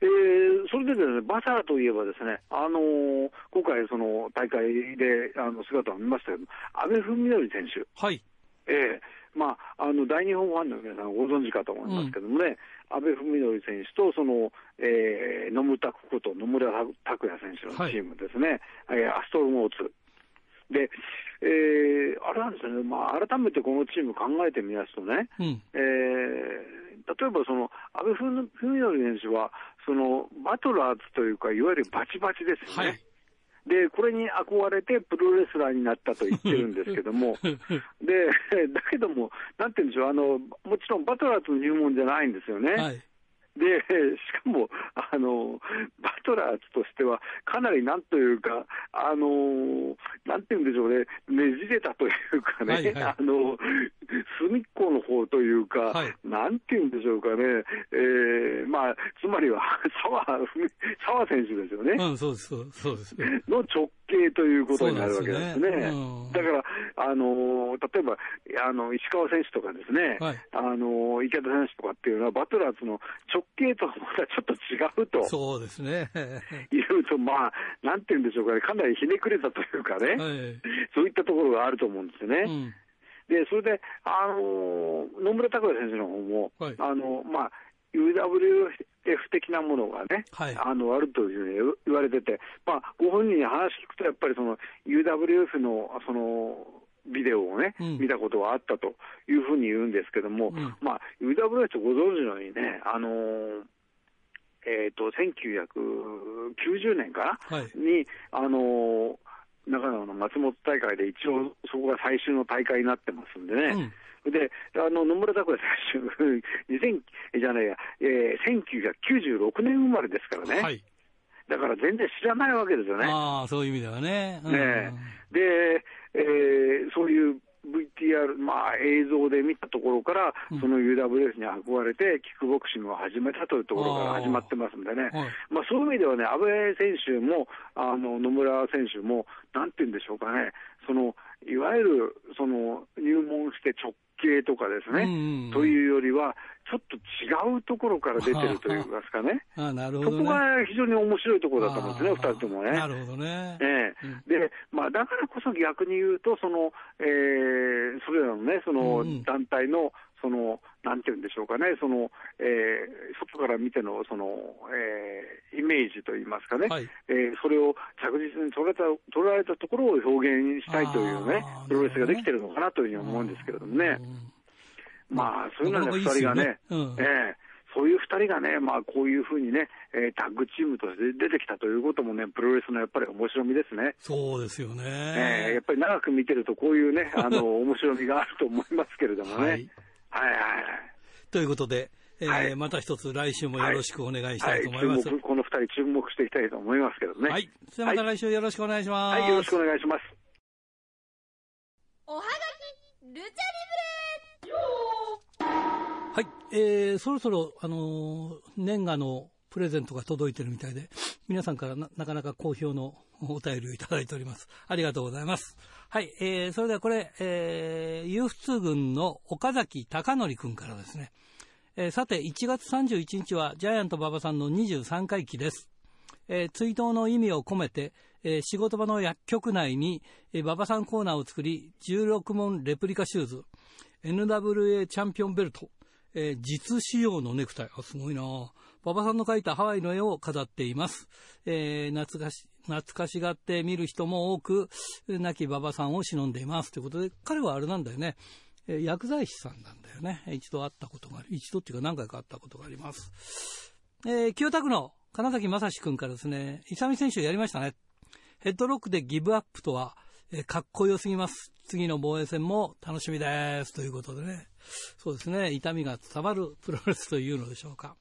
えー、それでですね、バサラといえばですね、あのー、今回その大会であの姿を見ましたけど、阿部文則選手。はい。えー、まあ、あの、大日本ファンの皆さんご存知かと思いますけどもね、うん、阿部文則選手と、その、えー、野村拓こと野村拓也選手のチームですね、はい、えー、アストロモーツ。で、えー、あれなんですよね、まあ、改めてこのチーム考えてみますとね、うん、えー、例えばその安倍文則選手は、そのバトラーズというか、いわゆるバチバチですよね。はいで、これに憧れてプロレスラーになったと言ってるんですけども、で、だけども、なんて言うんでしょう、あの、もちろんバトラーズの入門じゃないんですよね。はいで、しかも、あの、バトラーズとしては、かなりなんというか、あの、なんていうんでしょうね、ねじれたというかね、はいはい、あの、隅っこの方というか、はい、なんていうんでしょうかね、えー、まあ、つまりは澤、澤選手ですよね。
うん、そうです、そうです。
の直系ということになるわけですね。ねうん、だから、あの、例えば、あの、石川選手とかですね、はい、あの、池田選手とかっていうのは、バトラーズの直系とはまたちょっと違うと。
そうですね。
言うと、まあ、なんて言うんでしょうかね、かなりひねくれたというかね、はい、そういったところがあると思うんですよね。うんで、それで、あの野村拓也先生の方も、はい、あの、まあ、UWF 的なものがね、はい、あのあるというふうに言われてて、まあ、ご本人に話聞くと、やっぱりその UWF のそのビデオをね、うん、見たことがあったというふうに言うんですけども、うん、まあ、UWF とご存知のようにね、あのーえーと、1990年かな、はい、に、あのー、長野の松本大会で一応そこが最終の大会になってますんでね、うん、で、あの野村拓也選手、2000じゃないや、えー、1996年生まれですからね。はいだから全然知らないわけですよね。
ああ、そういう意味ではね。
うん、ねで、えー、そういう VTR、まあ、映像で見たところから、その UWF に憧れて、キックボクシングを始めたというところから始まってますんでね、まあ、そういう意味ではね、阿部選手も、あの野村選手も、なんて言うんでしょうかね、そのいわゆるその入門して直系とかですね、うんうん、というよりは、ちょっと違うところから出てるといいますかね、
あなるほど、
ね、そこが非常に面白いところだと思うんですね、二人ともね。
なるほどね。
ええ、うん、で、まあ、だからこそ逆に言うと、その、えー、それらのね、その団体の、その、なんていうんでしょうかね、その、えー、外から見ての、その、えー、イメージといいますかね、はい、えー、それを着実に捉えた、捉えられたところを表現したいというね、プロレスができてるのかなというふうに思うんですけれどもね。まあ、そういうのはね、二人がね、うん、えーそういう2人がね、まあ、こういうふうにね、えー、タッグチームとして出てきたということもね、プロレスのやっぱり面白みですね。
そうですよね。
えー、やっぱり長く見てると、こういうね、あの、面白みがあると思いますけれどもね。はい、はい、はい。
ということで、えー、はい、また一つ来週もよろしくお願いしたいと思います。
はいはい、この二人注目していきたいと思いますけどね。
はい。それまた来週よろしくお願いします。
はい、よろしくお願いします。
おはがき、ルチャリブ
レはい、えー、そろそろ、あのー、年賀のプレゼントが届いてるみたいで、皆さんからなかなか好評のお便りをいただいております。ありがとうございます。はい、えー、それではこれ、えー、ユフツ軍の岡崎隆則君からですね。えー、さて、1月31日はジャイアント馬場さんの23回忌です。えー、追悼の意味を込めて、えー、仕事場の薬局内に、えー、馬場さんコーナーを作り、16問レプリカシューズ、NWA チャンピオンベルト、えー、実仕様のネクタイ。あ、すごいな馬場さんの描いたハワイの絵を飾っています。えー、懐かし、懐かしがって見る人も多く、亡き馬場さんを忍んでいます。ということで、彼はあれなんだよね。えー、薬剤師さんなんだよね。一度会ったことがある。一度っていうか何回か会ったことがあります。えー、清田区の金崎正史君からですね、勇選手やりましたね。ヘッドロックでギブアップとは、えー、かっこよすぎます。次の防衛戦も楽しみです。ということでね。そうですね。痛みが伝わるプロレスというのでしょうか。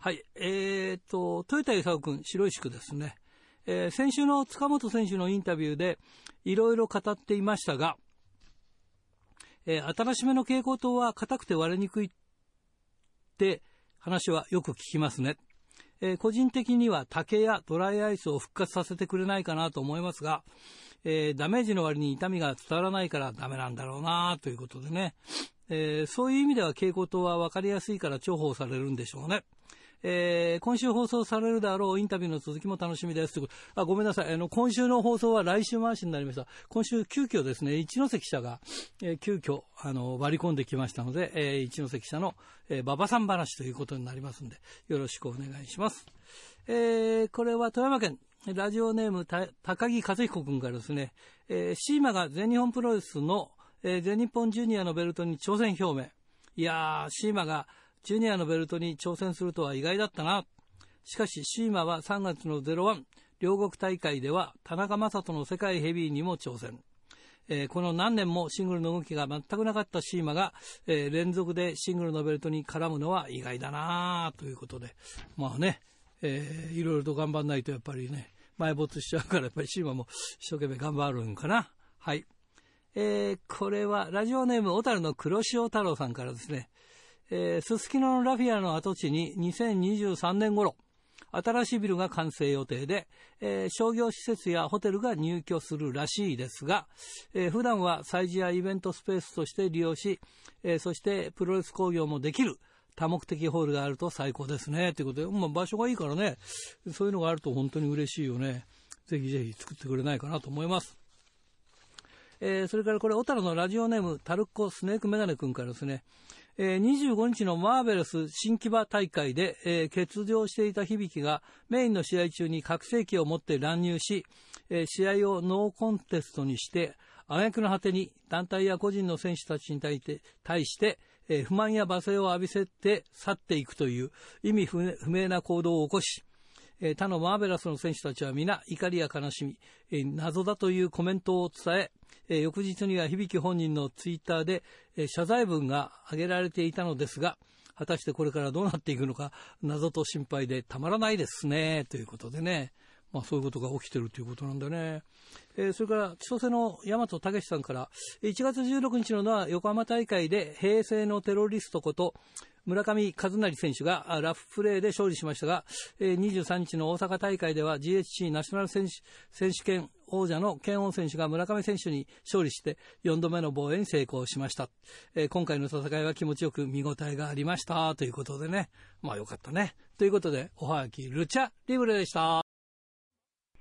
はい。えー、と、豊田勲君、白石区ですね。えー、先週の塚本選手のインタビューで、いろいろ語っていましたが、えー、新しめの蛍光灯は硬くて割れにくいって話はよく聞きますね。えー、個人的には竹やドライアイスを復活させてくれないかなと思いますが、えー、ダメージの割に痛みが伝わらないからダメなんだろうなということでね、えー、そういう意味では蛍光灯は分かりやすいから重宝されるんでしょうね。えー、今週放送されるであろうインタビューの続きも楽しみですと。あごめんなさい。あの、今週の放送は来週回しになりました。今週急遽ですね、一関社が、えー、急遽、あの、割り込んできましたので、えー、一関社の、えー、馬場さん話ということになりますんで、よろしくお願いします。えー、これは富山県、ラジオネーム高木和彦君からですね、えー、シーマが全日本プロレスの、えー、全日本ジュニアのベルトに挑戦表明。いやー、シーマがジュニアのベルトに挑戦するとは意外だったな。しかし、シーマは3月の01、両国大会では田中将人の世界ヘビーにも挑戦。えー、この何年もシングルの動きが全くなかったシーマが、えー、連続でシングルのベルトに絡むのは意外だなということで、まあね、えー、いろいろと頑張んないとやっぱりね、埋没しちゃうから、やっぱりシーマも一生懸命頑張るんかな。はい。えー、これは、ラジオネーム、小樽の黒潮太郎さんからですね、えー、すすきののラフィアの跡地に2023年頃、新しいビルが完成予定で、えー、商業施設やホテルが入居するらしいですが、えー、普段は催事やイベントスペースとして利用し、えー、そしてプロレス工業もできる多目的ホールがあると最高ですね。ということで、まあ、場所がいいからね、そういうのがあると本当に嬉しいよね。ぜひぜひ作ってくれないかなと思います。えー、それからこれ、小樽のラジオネーム、タルコスネークメガネ君からですね、えー、25日のマーベルス新木場大会で、えー、欠場していた響がメインの試合中に拡声器を持って乱入し、えー、試合をノーコンテストにして、挙句の果てに団体や個人の選手たちに対して、えー、不満や罵声を浴びせて去っていくという意味不明な行動を起こし、えー、他のマーベラスの選手たちは皆怒りや悲しみ、えー、謎だというコメントを伝え、え、翌日には響本人のツイッターで、え、謝罪文が挙げられていたのですが、果たしてこれからどうなっていくのか、謎と心配でたまらないですね、ということでね。まあそういうことが起きてるということなんだね。えー、それから、千歳の大和武さんから、1月16日ののは横浜大会で平成のテロリストこと村上和成選手がラフプレーで勝利しましたが、23日の大阪大会では GHC ナショナル選手選手権王者の健王選手が村上選手に勝利して4度目の防衛に成功しました。今回の戦いは気持ちよく見応えがありましたということでね。まあよかったね。ということで、おはがきルチャリブレでした。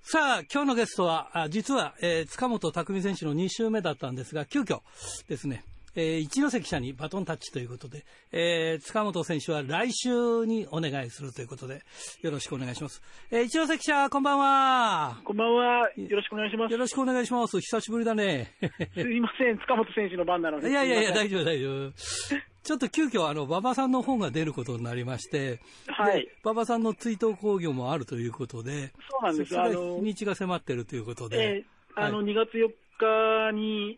さあ、今日のゲストは、あ実は、えー、塚本匠選手の2週目だったんですが、急遽ですね、えー、一関社にバトンタッチということで、えー、塚本選手は来週にお願いするということで、よろしくお願いします。えー、一関社、こんばんは。
こんばんは。よろしくお願いします。
よろしくお願いします。久しぶりだね。
すいません、塚本選手の番なので。
いやいやいや、大丈夫、大丈夫。ちょっと急遽あの、馬場さんの方が出ることになりまして、
はい。
馬場さんの追悼興行もあるということで、
そうなんです。
あの、日にちが迫ってるということで。
えー、あの、はい、2月4日に、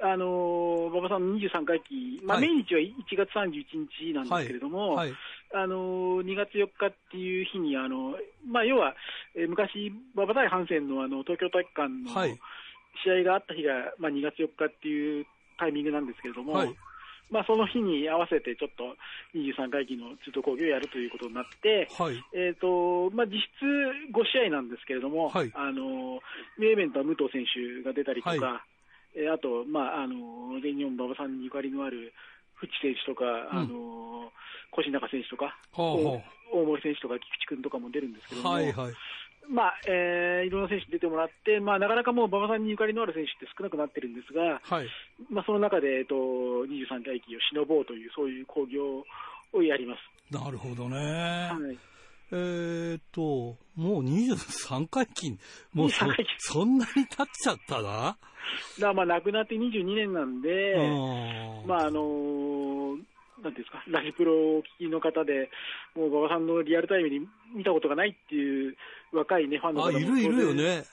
あの馬場さんの23回忌、まあ、命日は1月31日なんですけれども、はい。はい、あの2月4日っていう日に、あのまあ、要は、えー、昔、馬場対ハンセンのあの東京体育館の試合があった日が、まあ、2月4日っていうタイミングなんですけれども、まあ、その日に合わせてちょっと23回忌の中途講義をやるということになって、はい、えーとまあ、実質5試合なんですけれども、はい、あのメーベンとは武藤選手が出たりとか、はい、えー、あと、まあ、あの全日本馬場さんにゆかりのある淵選手とか、うん、あの越中選手とか、大森選手とか菊池君とかも出るんですけども、はいはい、まあえー、いろんな選手出てもらって、まあ、なかなかもう馬場さんにゆかりのある選手って少なくなってるんですが、はい。まあ、その中で、えっと、23回忌をしのぼうという、そういう興行をやります。
なるほどね。はいえー、っと、もう23回忌、もうそそんなに経っちゃったな？
だまあ亡くなって22年なんで、まああのー、なんていうんですか、ラジプロをお聞きの方で、もう馬場さんのリアルタイムに見たことがないっていう若いね、ファンの方も
いるいるよね。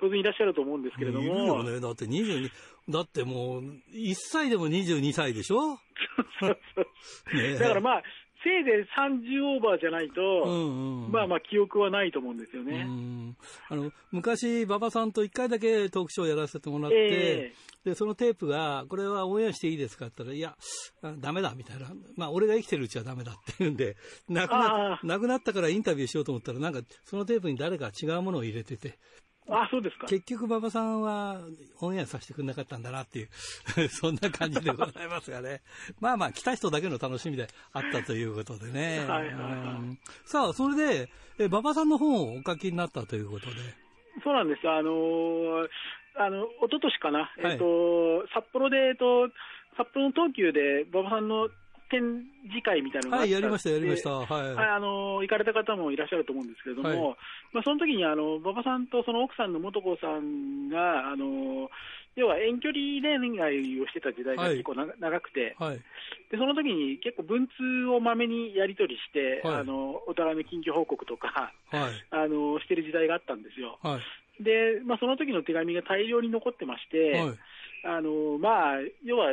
当然いらっしゃると思うんですけれども。い
るよね。だって22、だってもう、1歳でも22歳でしょ？
ね、だからまあ、せいぜい30オーバーじゃないと、うんうん、まあまあ記憶はないと思うんですよね。
あの昔、馬場さんと1回だけトークショーやらせてもらって、えー、でそのテープが、これはオンエアしていいですかって言ったら、いや、だめだみたいな、まあ、俺が生きてるうちはだめだって言うんで、亡くな亡くなったからインタビューしようと思ったら、なんかそのテープに誰か違うものを入れてて、
あ、そうですか。
結局、馬場さんはオンエアさせてくれなかったんだなっていう そんな感じでございますがね。まあまあ、来た人だけの楽しみであったということでね。はいはいはい、さあ、それで、え馬場さんの本をお書きになったということで。
そうなんです。あのー、あの、一昨年かな、はい、えっ、と、札幌で、えっと、札幌の東急で馬場さんの展示会みたいなのがあ
はい、やりました、やりました。はい。
はい、あの、行かれた方もいらっしゃると思うんですけれども、はい、まあ、その時に、あの、馬場さんとその奥さんの素子さんが、あの、要は遠距離恋愛をしてた時代が結構な、はい、長くて、はい、で、その時に結構文通をまめにやり取りして、はい、あの、お互いの近況報告とか、はい、あの、してる時代があったんですよ。はい、で、まあ、その時の手紙が大量に残ってまして、はい、あの、まあ、要は、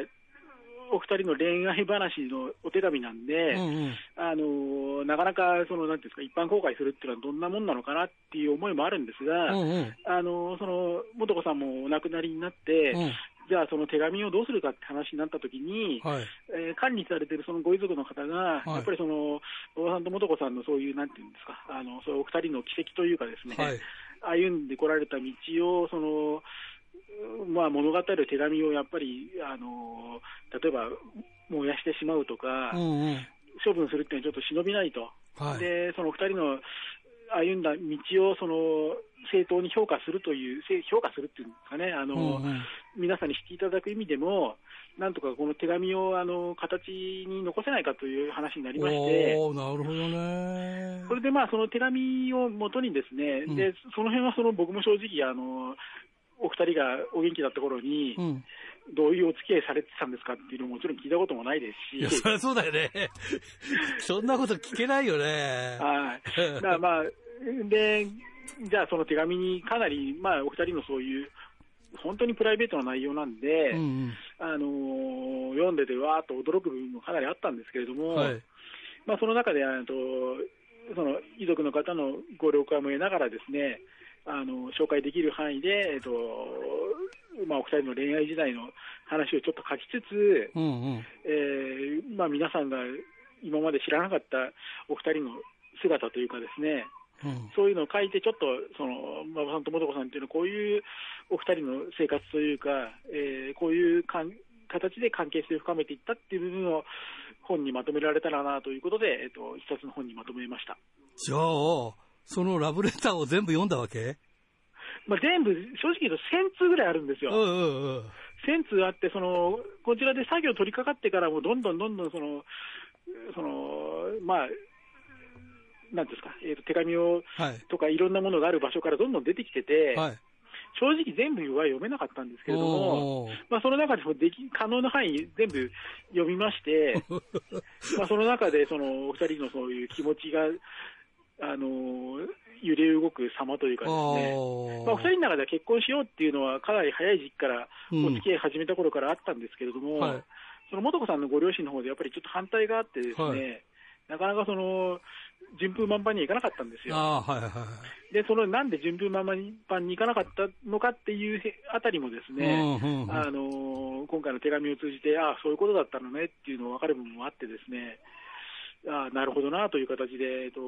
お二人の恋愛話のお手紙なんで、うんうん、あのなかなかそのなんていうんですか一般公開するっていうのはどんなもんなのかなっていう思いもあるんですが、うんうん、あのその元子さんもお亡くなりになって、うん。じゃあ、その手紙をどうするかって話になったときに、はい、えー、管理されてるそのご遺族の方が、はい、やっぱりその、馬場さんと素子さんのそういう、なんていうんですか、あのそういうお二人の奇跡というかですね、はい、歩んでこられた道を、その、まあ、物語る手紙をやっぱり、あの例えば燃やしてしまうとか、うんうん、処分するっていうのはちょっと忍びないと、はい、でその2人の歩んだ道をその正当に評価するという、評価するっていうんですかね、あの、うんうん、皆さんに知っていただく意味でも、なんとかこの手紙をあの形に残せないかという話になりまして、
なるほどね。
それでまあその手紙をもとにですね、うん、でその辺はその僕も正直あのお二人がお元気だった頃に、うん、どういうお付き合いされてたんですかっていうのももちろん聞いたこともないですし。い
や、そりゃそうだよね。そんなこと聞けないよね。
はい。だからまあ、で、じゃあその手紙にかなり、まあお二人のそういう、本当にプライベートな内容なんで、うんうん、あのー、読んでてわーっと驚く部分もかなりあったんですけれども、はい、まあその中で、とその遺族の方のご了解も得ながらですね、あの紹介できる範囲で、えっとまあ、お二人の恋愛時代の話をちょっと書きつつ、うんうん、えー、まあ、皆さんが今まで知らなかったお二人の姿というかですね、うん、そういうのを書いて、ちょっとその馬場さんと素子さんっていうのは、こういうお二人の生活というか、えー、こういうかん形で関係性を深めていったっていう部分を本にまとめられたらなということで、えっと、一冊の本にまとめました。
じゃあ、そのラブレターを全部読んだわけ？
まあ、全部、正直言うと1000通ぐらいあるんですよ。うんうんうん、1000通あって、その、こちらで作業取り掛かってからも、どんどんどんどん、その、その、まあ、なんですか、えーと、手紙を、はい、とかいろんなものがある場所からどんどん出てきてて、はい、正直全部は読めなかったんですけれども、まあ、その中でもでき可能な範囲全部読みまして、まあその中でそのお二人のそういう気持ちがあの揺れ動く様というかですね、まあ、お二人の中では結婚しようっていうのは、かなり早い時期からお付き合い始めた頃からあったんですけれども、うんはい、その素子さんのご両親の方でやっぱりちょっと反対があってですね、はい、なかなかその、順風満帆にはいかなかったんですよ。はいはい、で、そのなんで順風満帆にいかなかったのかっていうあたりもですね、うんうんうん、あの今回の手紙を通じて、ああ、そういうことだったのねっていうのが分かる部分もあってですね、ああ、なるほどなという形で、えっと、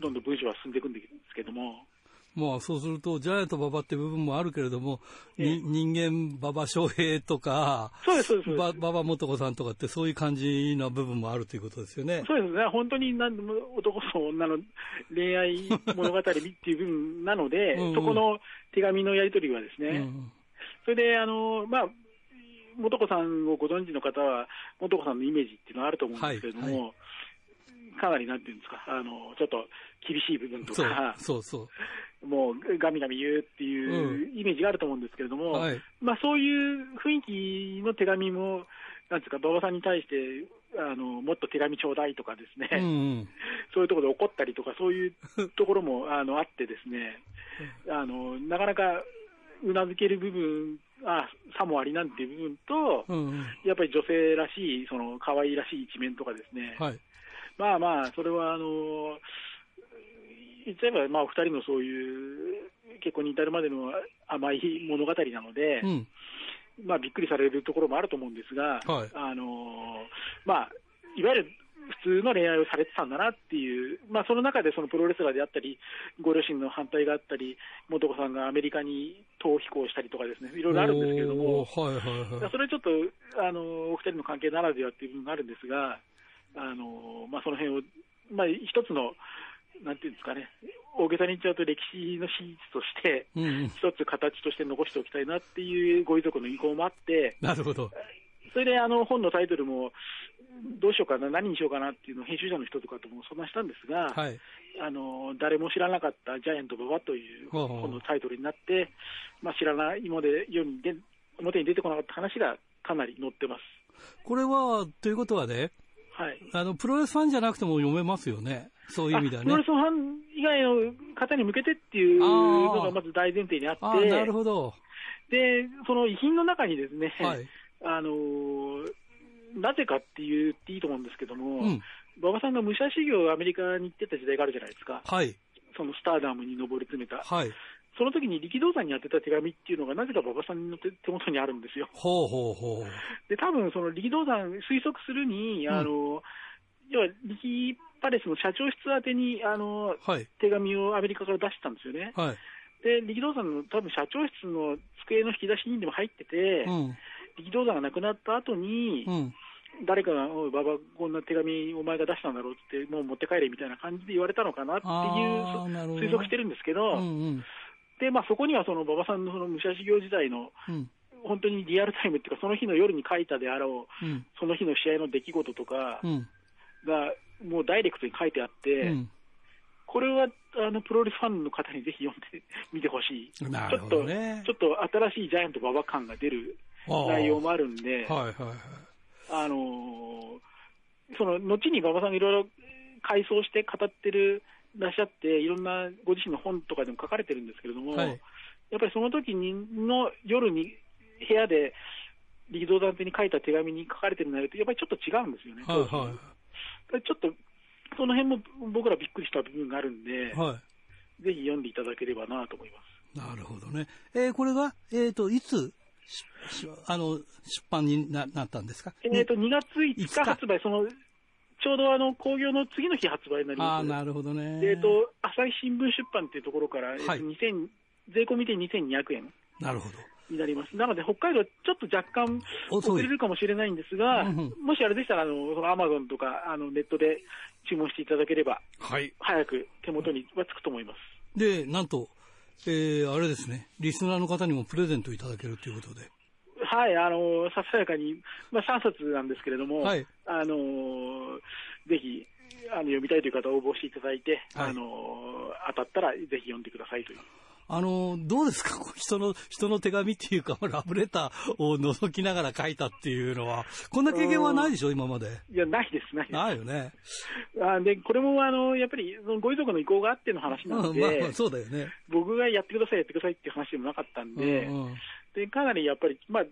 どんどん文章は進んでいくんですけども。
まあそうすると、ジャイアント馬場って部分もあるけれども、え人間馬場翔平とか、
そうです、そうです。
馬場素子さんとかって、そういう感じな部分もあるということですよね。
そうですね。本当に何でも男と女の恋愛物語っていう部分なので、うんうん、そこの手紙のやり取りはですね、うん、それで、あの、まあ、素子さんをご存知の方は、素子さんのイメージっていうのはあると思うんですけれども、はいはい。かなりなんていうんですか、あのちょっと厳しい部分とか、
そうそう
もうガミガミ言うっていうイメージがあると思うんですけれども、うんはい、まあ、そういう雰囲気の手紙も、なんですか、馬場さんに対してあの、もっと手紙ちょうだいとかですね、うんうん、そういうところで怒ったりとか、そういうところもあのあってですね、あのなかなかうなずける部分、あさもありなんていう部分と、うんうん、やっぱり女性らしい、その可愛らしい一面とかですね、はい、まあまあ、それはあの言っちゃえば、まあ、お二人のそういう結婚に至るまでの甘い物語なので、うん、まあ、びっくりされるところもあると思うんですが、はい、あのまあ、いわゆる普通の恋愛をされてたんだなっていう、まあ、その中でそのプロレスラーであったり、ご両親の反対があったり、素子さんがアメリカに逃避行したりとかですね、いろいろあるんですけれども、はいはいはい、それちょっとあのお二人の関係ならではっていう部分があるんですが、あのまあ、その辺を、まあ、一つの、なんていうんですかね、大げさに言っちゃうと歴史の史実として、一つ形として残しておきたいなっていうご遺族の意向もあって、
なるほど。
それであの本のタイトルも、どうしようかな、何にしようかなっていうのを編集者の人とかとも相談したんですが、はい、あの誰も知らなかったジャイアント馬場という本のタイトルになって、まあ、知らない今まで世にで表に出てこなかった話がかなり載ってます。
これは、ということはね、はい、あのプロレスファンじゃなくても読めますよね、そういう意味ではね。
プロレスファン以外の方に向けてっていうのがまず大前提にあって、
なるほど。
でその遺品の中にですね、はい、あのなぜかって言っていいと思うんですけども、うん、馬場さんが武者修行をアメリカに行ってた時代があるじゃないですか、はい、そのスターダムに上り詰めた。はい。その時に力道山に宛てた手紙っていうのが、なぜか馬場さんの手元にあるんですよ。
ほうほうほう。
で、多分その力道山、推測するに、あの、要は力パレスの社長室宛てにあの、はい、手紙をアメリカから出したんですよね。はい、で、力道山の多分社長室の机の引き出しにでも入ってて、うん、力道山が亡くなった後に、うん誰かが、おい、馬場、こんな手紙お前が出したんだろうって、もう持って帰れみたいな感じで言われたのかなっていう推測してるんですけど、うんうん、で、まあ、そこにはその馬場さんのその武者修行時代の、本当にリアルタイムっていうか、その日の夜に書いたであろう、うん、その日の試合の出来事とかが、もうダイレクトに書いてあって、うん、これはあのプロレスファンの方にぜひ読んでみてほしい、
ね、ちょっと、ち
ょっと新しいジャイアント馬場感が出る内容もあるんで、はいはいはい、あのー、その後に馬場さんがいろいろ回想して語ってるらっしゃって、いろんなご自身の本とかでも書かれてるんですけれども、はい、やっぱりその時にの夜に部屋で力道山手に書いた手紙に書かれてる内容って、やっぱりちょっと違うんですよね。はいはい、ちょっとその辺も僕らびっくりした部分があるんで、はい、ぜひ読んでいただければなと思います。
なるほどね。えー、これが、えっ、ー、と、いつ、あの、出版にななったんですか？
えっ、ー、と、2月5日発売、その、ちょうどあの興行の次の日発売になります。あ
なるほどね。
えっ、ー、と、朝日新聞出版っていうところから、はい、2000税込みで2200円。
なるほど。
になります。なので、北海道、ちょっと若干遅れるかもしれないんですが、もしあれでしたら、あのアマゾンとか、あの、ネットで注文していただければ、はい。早く手元にはつくと思います。
で、なんと、えー、あれですね、リスナーの方にもプレゼントいただけるということで。
はい、あのささやかに、まあ、3冊なんですけれども、はい、あのぜひあの読みたいという方、応募していただいて、はい、あの当たったらぜひ読んでくださいという。
あの、どうですか？人の、人の手紙っていうか、ラブレターを覗きながら書いたっていうのは、こんな経験はないでしょ、今まで。
いや、ないです、ないです。
ないよね。
あで、これも、あの、やっぱり、そのご遺族の意向があっての話なんで、
うんまあ、そうだよね。
僕がやってください、やってくださいっていう話でもなかったんで、うんうんでかなりやっぱり、まあ、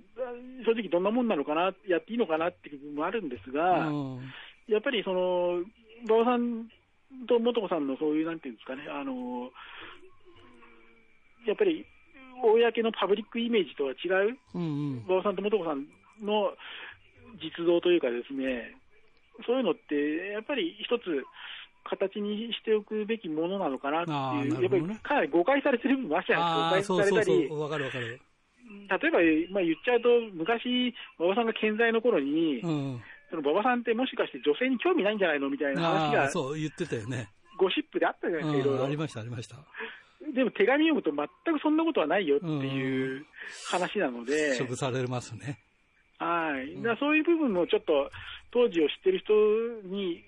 正直どんなもんなのかな、やっていいのかなっていう部分もあるんですが、うん、やっぱりその、馬場さんと素子さんのそういう、なんていうんですかね、あのやっぱり公のパブリックイメージとは違う、馬、う、場、ん、さんと素子さんの実像というかですね、そういうのって、やっぱり一つ、形にしておくべきものなのかなっていう、ね、やっぱりかなり誤解されてる部分もあるじゃないですか、誤解されたり。
わかるわかる
例えば、まあ、言っちゃうと、昔、馬場さんが健在の頃に、うん、その馬場さんってもしかして女性に興味ないんじゃないのみたいな話が、
そう言ってたよね。
ゴシップであったじゃないですか、いろいろ。
ありました、ありました。
でも手紙読むと全くそんなことはないよっていう話なので。
食されますね。
はい。だそういう部分もちょっと当時を知ってる人に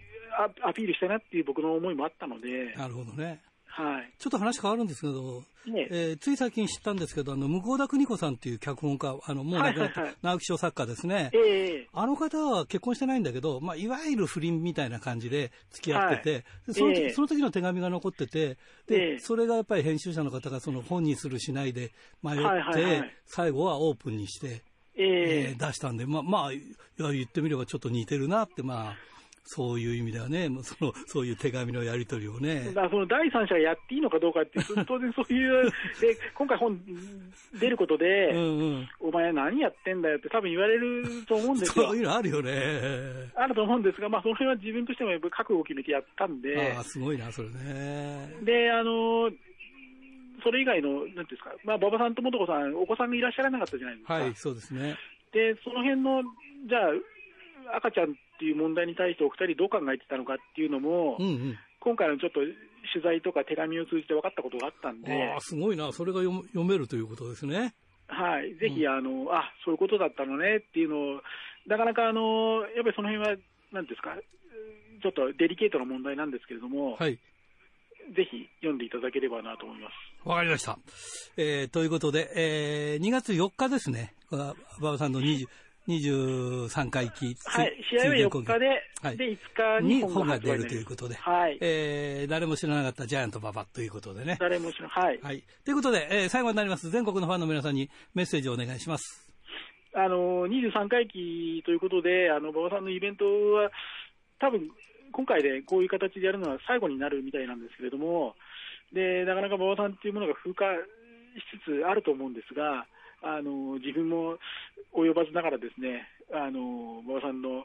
アピールしたいなっていう僕の思いもあったので。
なるほどね。
はい、
ちょっと話変わるんですけど、ね。えー、つい最近知ったんですけど、あの向田邦子さんっていう脚本家、あのもう亡くなった直木賞作家ですね、
えー、
あの方は結婚してないんだけど、まあ、いわゆる不倫みたいな感じで付き合ってて、はい、その時、えー、その時の手紙が残っててで、えー、それがやっぱり編集者の方がその本にするしないで迷って、はいはいはい、最後はオープンにして、えー、出したんで、まあ、まあ、言ってみればちょっと似てるなって、まあ。そういう意味ではね、そのそういう手紙のやり取りをね。
だその第三者がやっていいのかどうかって、当然そういう、で 今回本出ることで、うんうん、お前何やってんだよって多分言われると思うんですよ。
そういうのあるよね。
あると思うんですが、まあその辺は自分としても覚悟を決めてやったんで。
ああ、すごいな、それね。
で、あの、それ以外の、なんていうんですか、まあ、馬場さんと素子さん、お子さんがいらっしゃらなかったじゃないですか。
はい、そうですね。
で、その辺の、じゃあ、赤ちゃんっていう問題に対してお二人どう考えてたのかっていうのも、うんうん、今回のちょっと取材とか手紙を通じて分かったことがあったんで。
あすごいな、それが読めるということですね。
はい、ぜひ、あの、あそういうことだったのねっていうのを、なかなかあのやっぱりその辺は、なんですか、ちょっとデリケートな問題なんですけれども、はい、ぜひ読んでいただければなと思います。
わかりました。えー、ということで、えー、2月4日ですね、馬場さんの20、23回忌。
はい、試合は4日で、はい、で、5日に
本が出るということで、はい。えー、誰も知らなかったジャイアント馬場ということでね。
誰も知らはい。
はい。ということで、えー、最後になります、全国のファンの皆さんにメッセージをお願いします。
あの、23回忌ということで、あの、馬場さんのイベントは、多分、今回でこういう形でやるのは最後になるみたいなんですけれども、で、なかなか馬場さんっていうものが風化しつつあると思うんですが、あの自分も及ばずながらですね、あの馬場さんの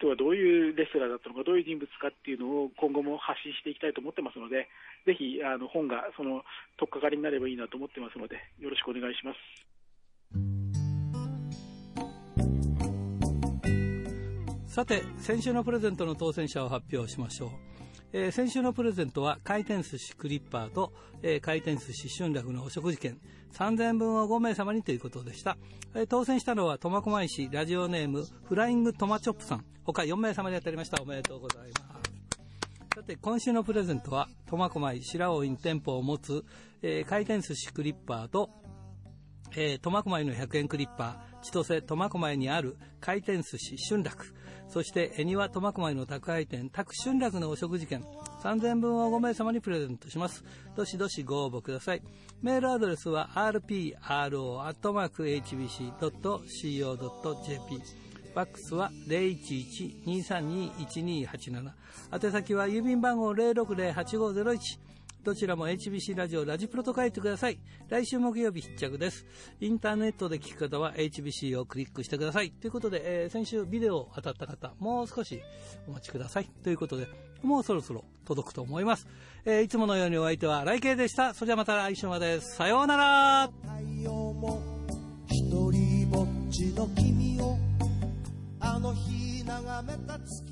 とはどういうレスラーだったのか、どういう人物かっていうのを今後も発信していきたいと思ってますので、ぜひあの本がその取っかかりになればいいなと思ってますので、よろしくお願いします。
さて、先週のプレゼントの当選者を発表しましょう。えー、先週のプレゼントは回転寿司クリッパーと、えー、回転寿司春楽のお食事券。3000分を5名様にということでした、えー、当選したのは苫小牧市ラジオネームフライングトマチョップさん。他4名様でやっておりました。おめでとうございます。さて今週のプレゼントは苫小牧白尾院店舗を持つ、えー、回転寿司クリッパーと、苫小牧の100円クリッパー、千歳苫小牧にある回転寿司春楽、そして恵庭苫小牧の宅配店、宅春楽のお食事券、3000分を5名様にプレゼントします。どしどしご応募ください。メールアドレスは rpro.hbc.co.jp ファックスは011-232-1287宛先は郵便番号060-8501どちらも HBC ラジオラジプロと書いてください。来週木曜日必着です。インターネットで聞く方は HBC をクリックしてください。ということで、えー、先週ビデオ当たった方、もう少しお待ちください。ということで、もうそろそろ届くと思います。えー、いつものようにお相手は来慶でした。それではまた来週まで。さようなら太陽も一人ぼっちの君をあの日眺めた月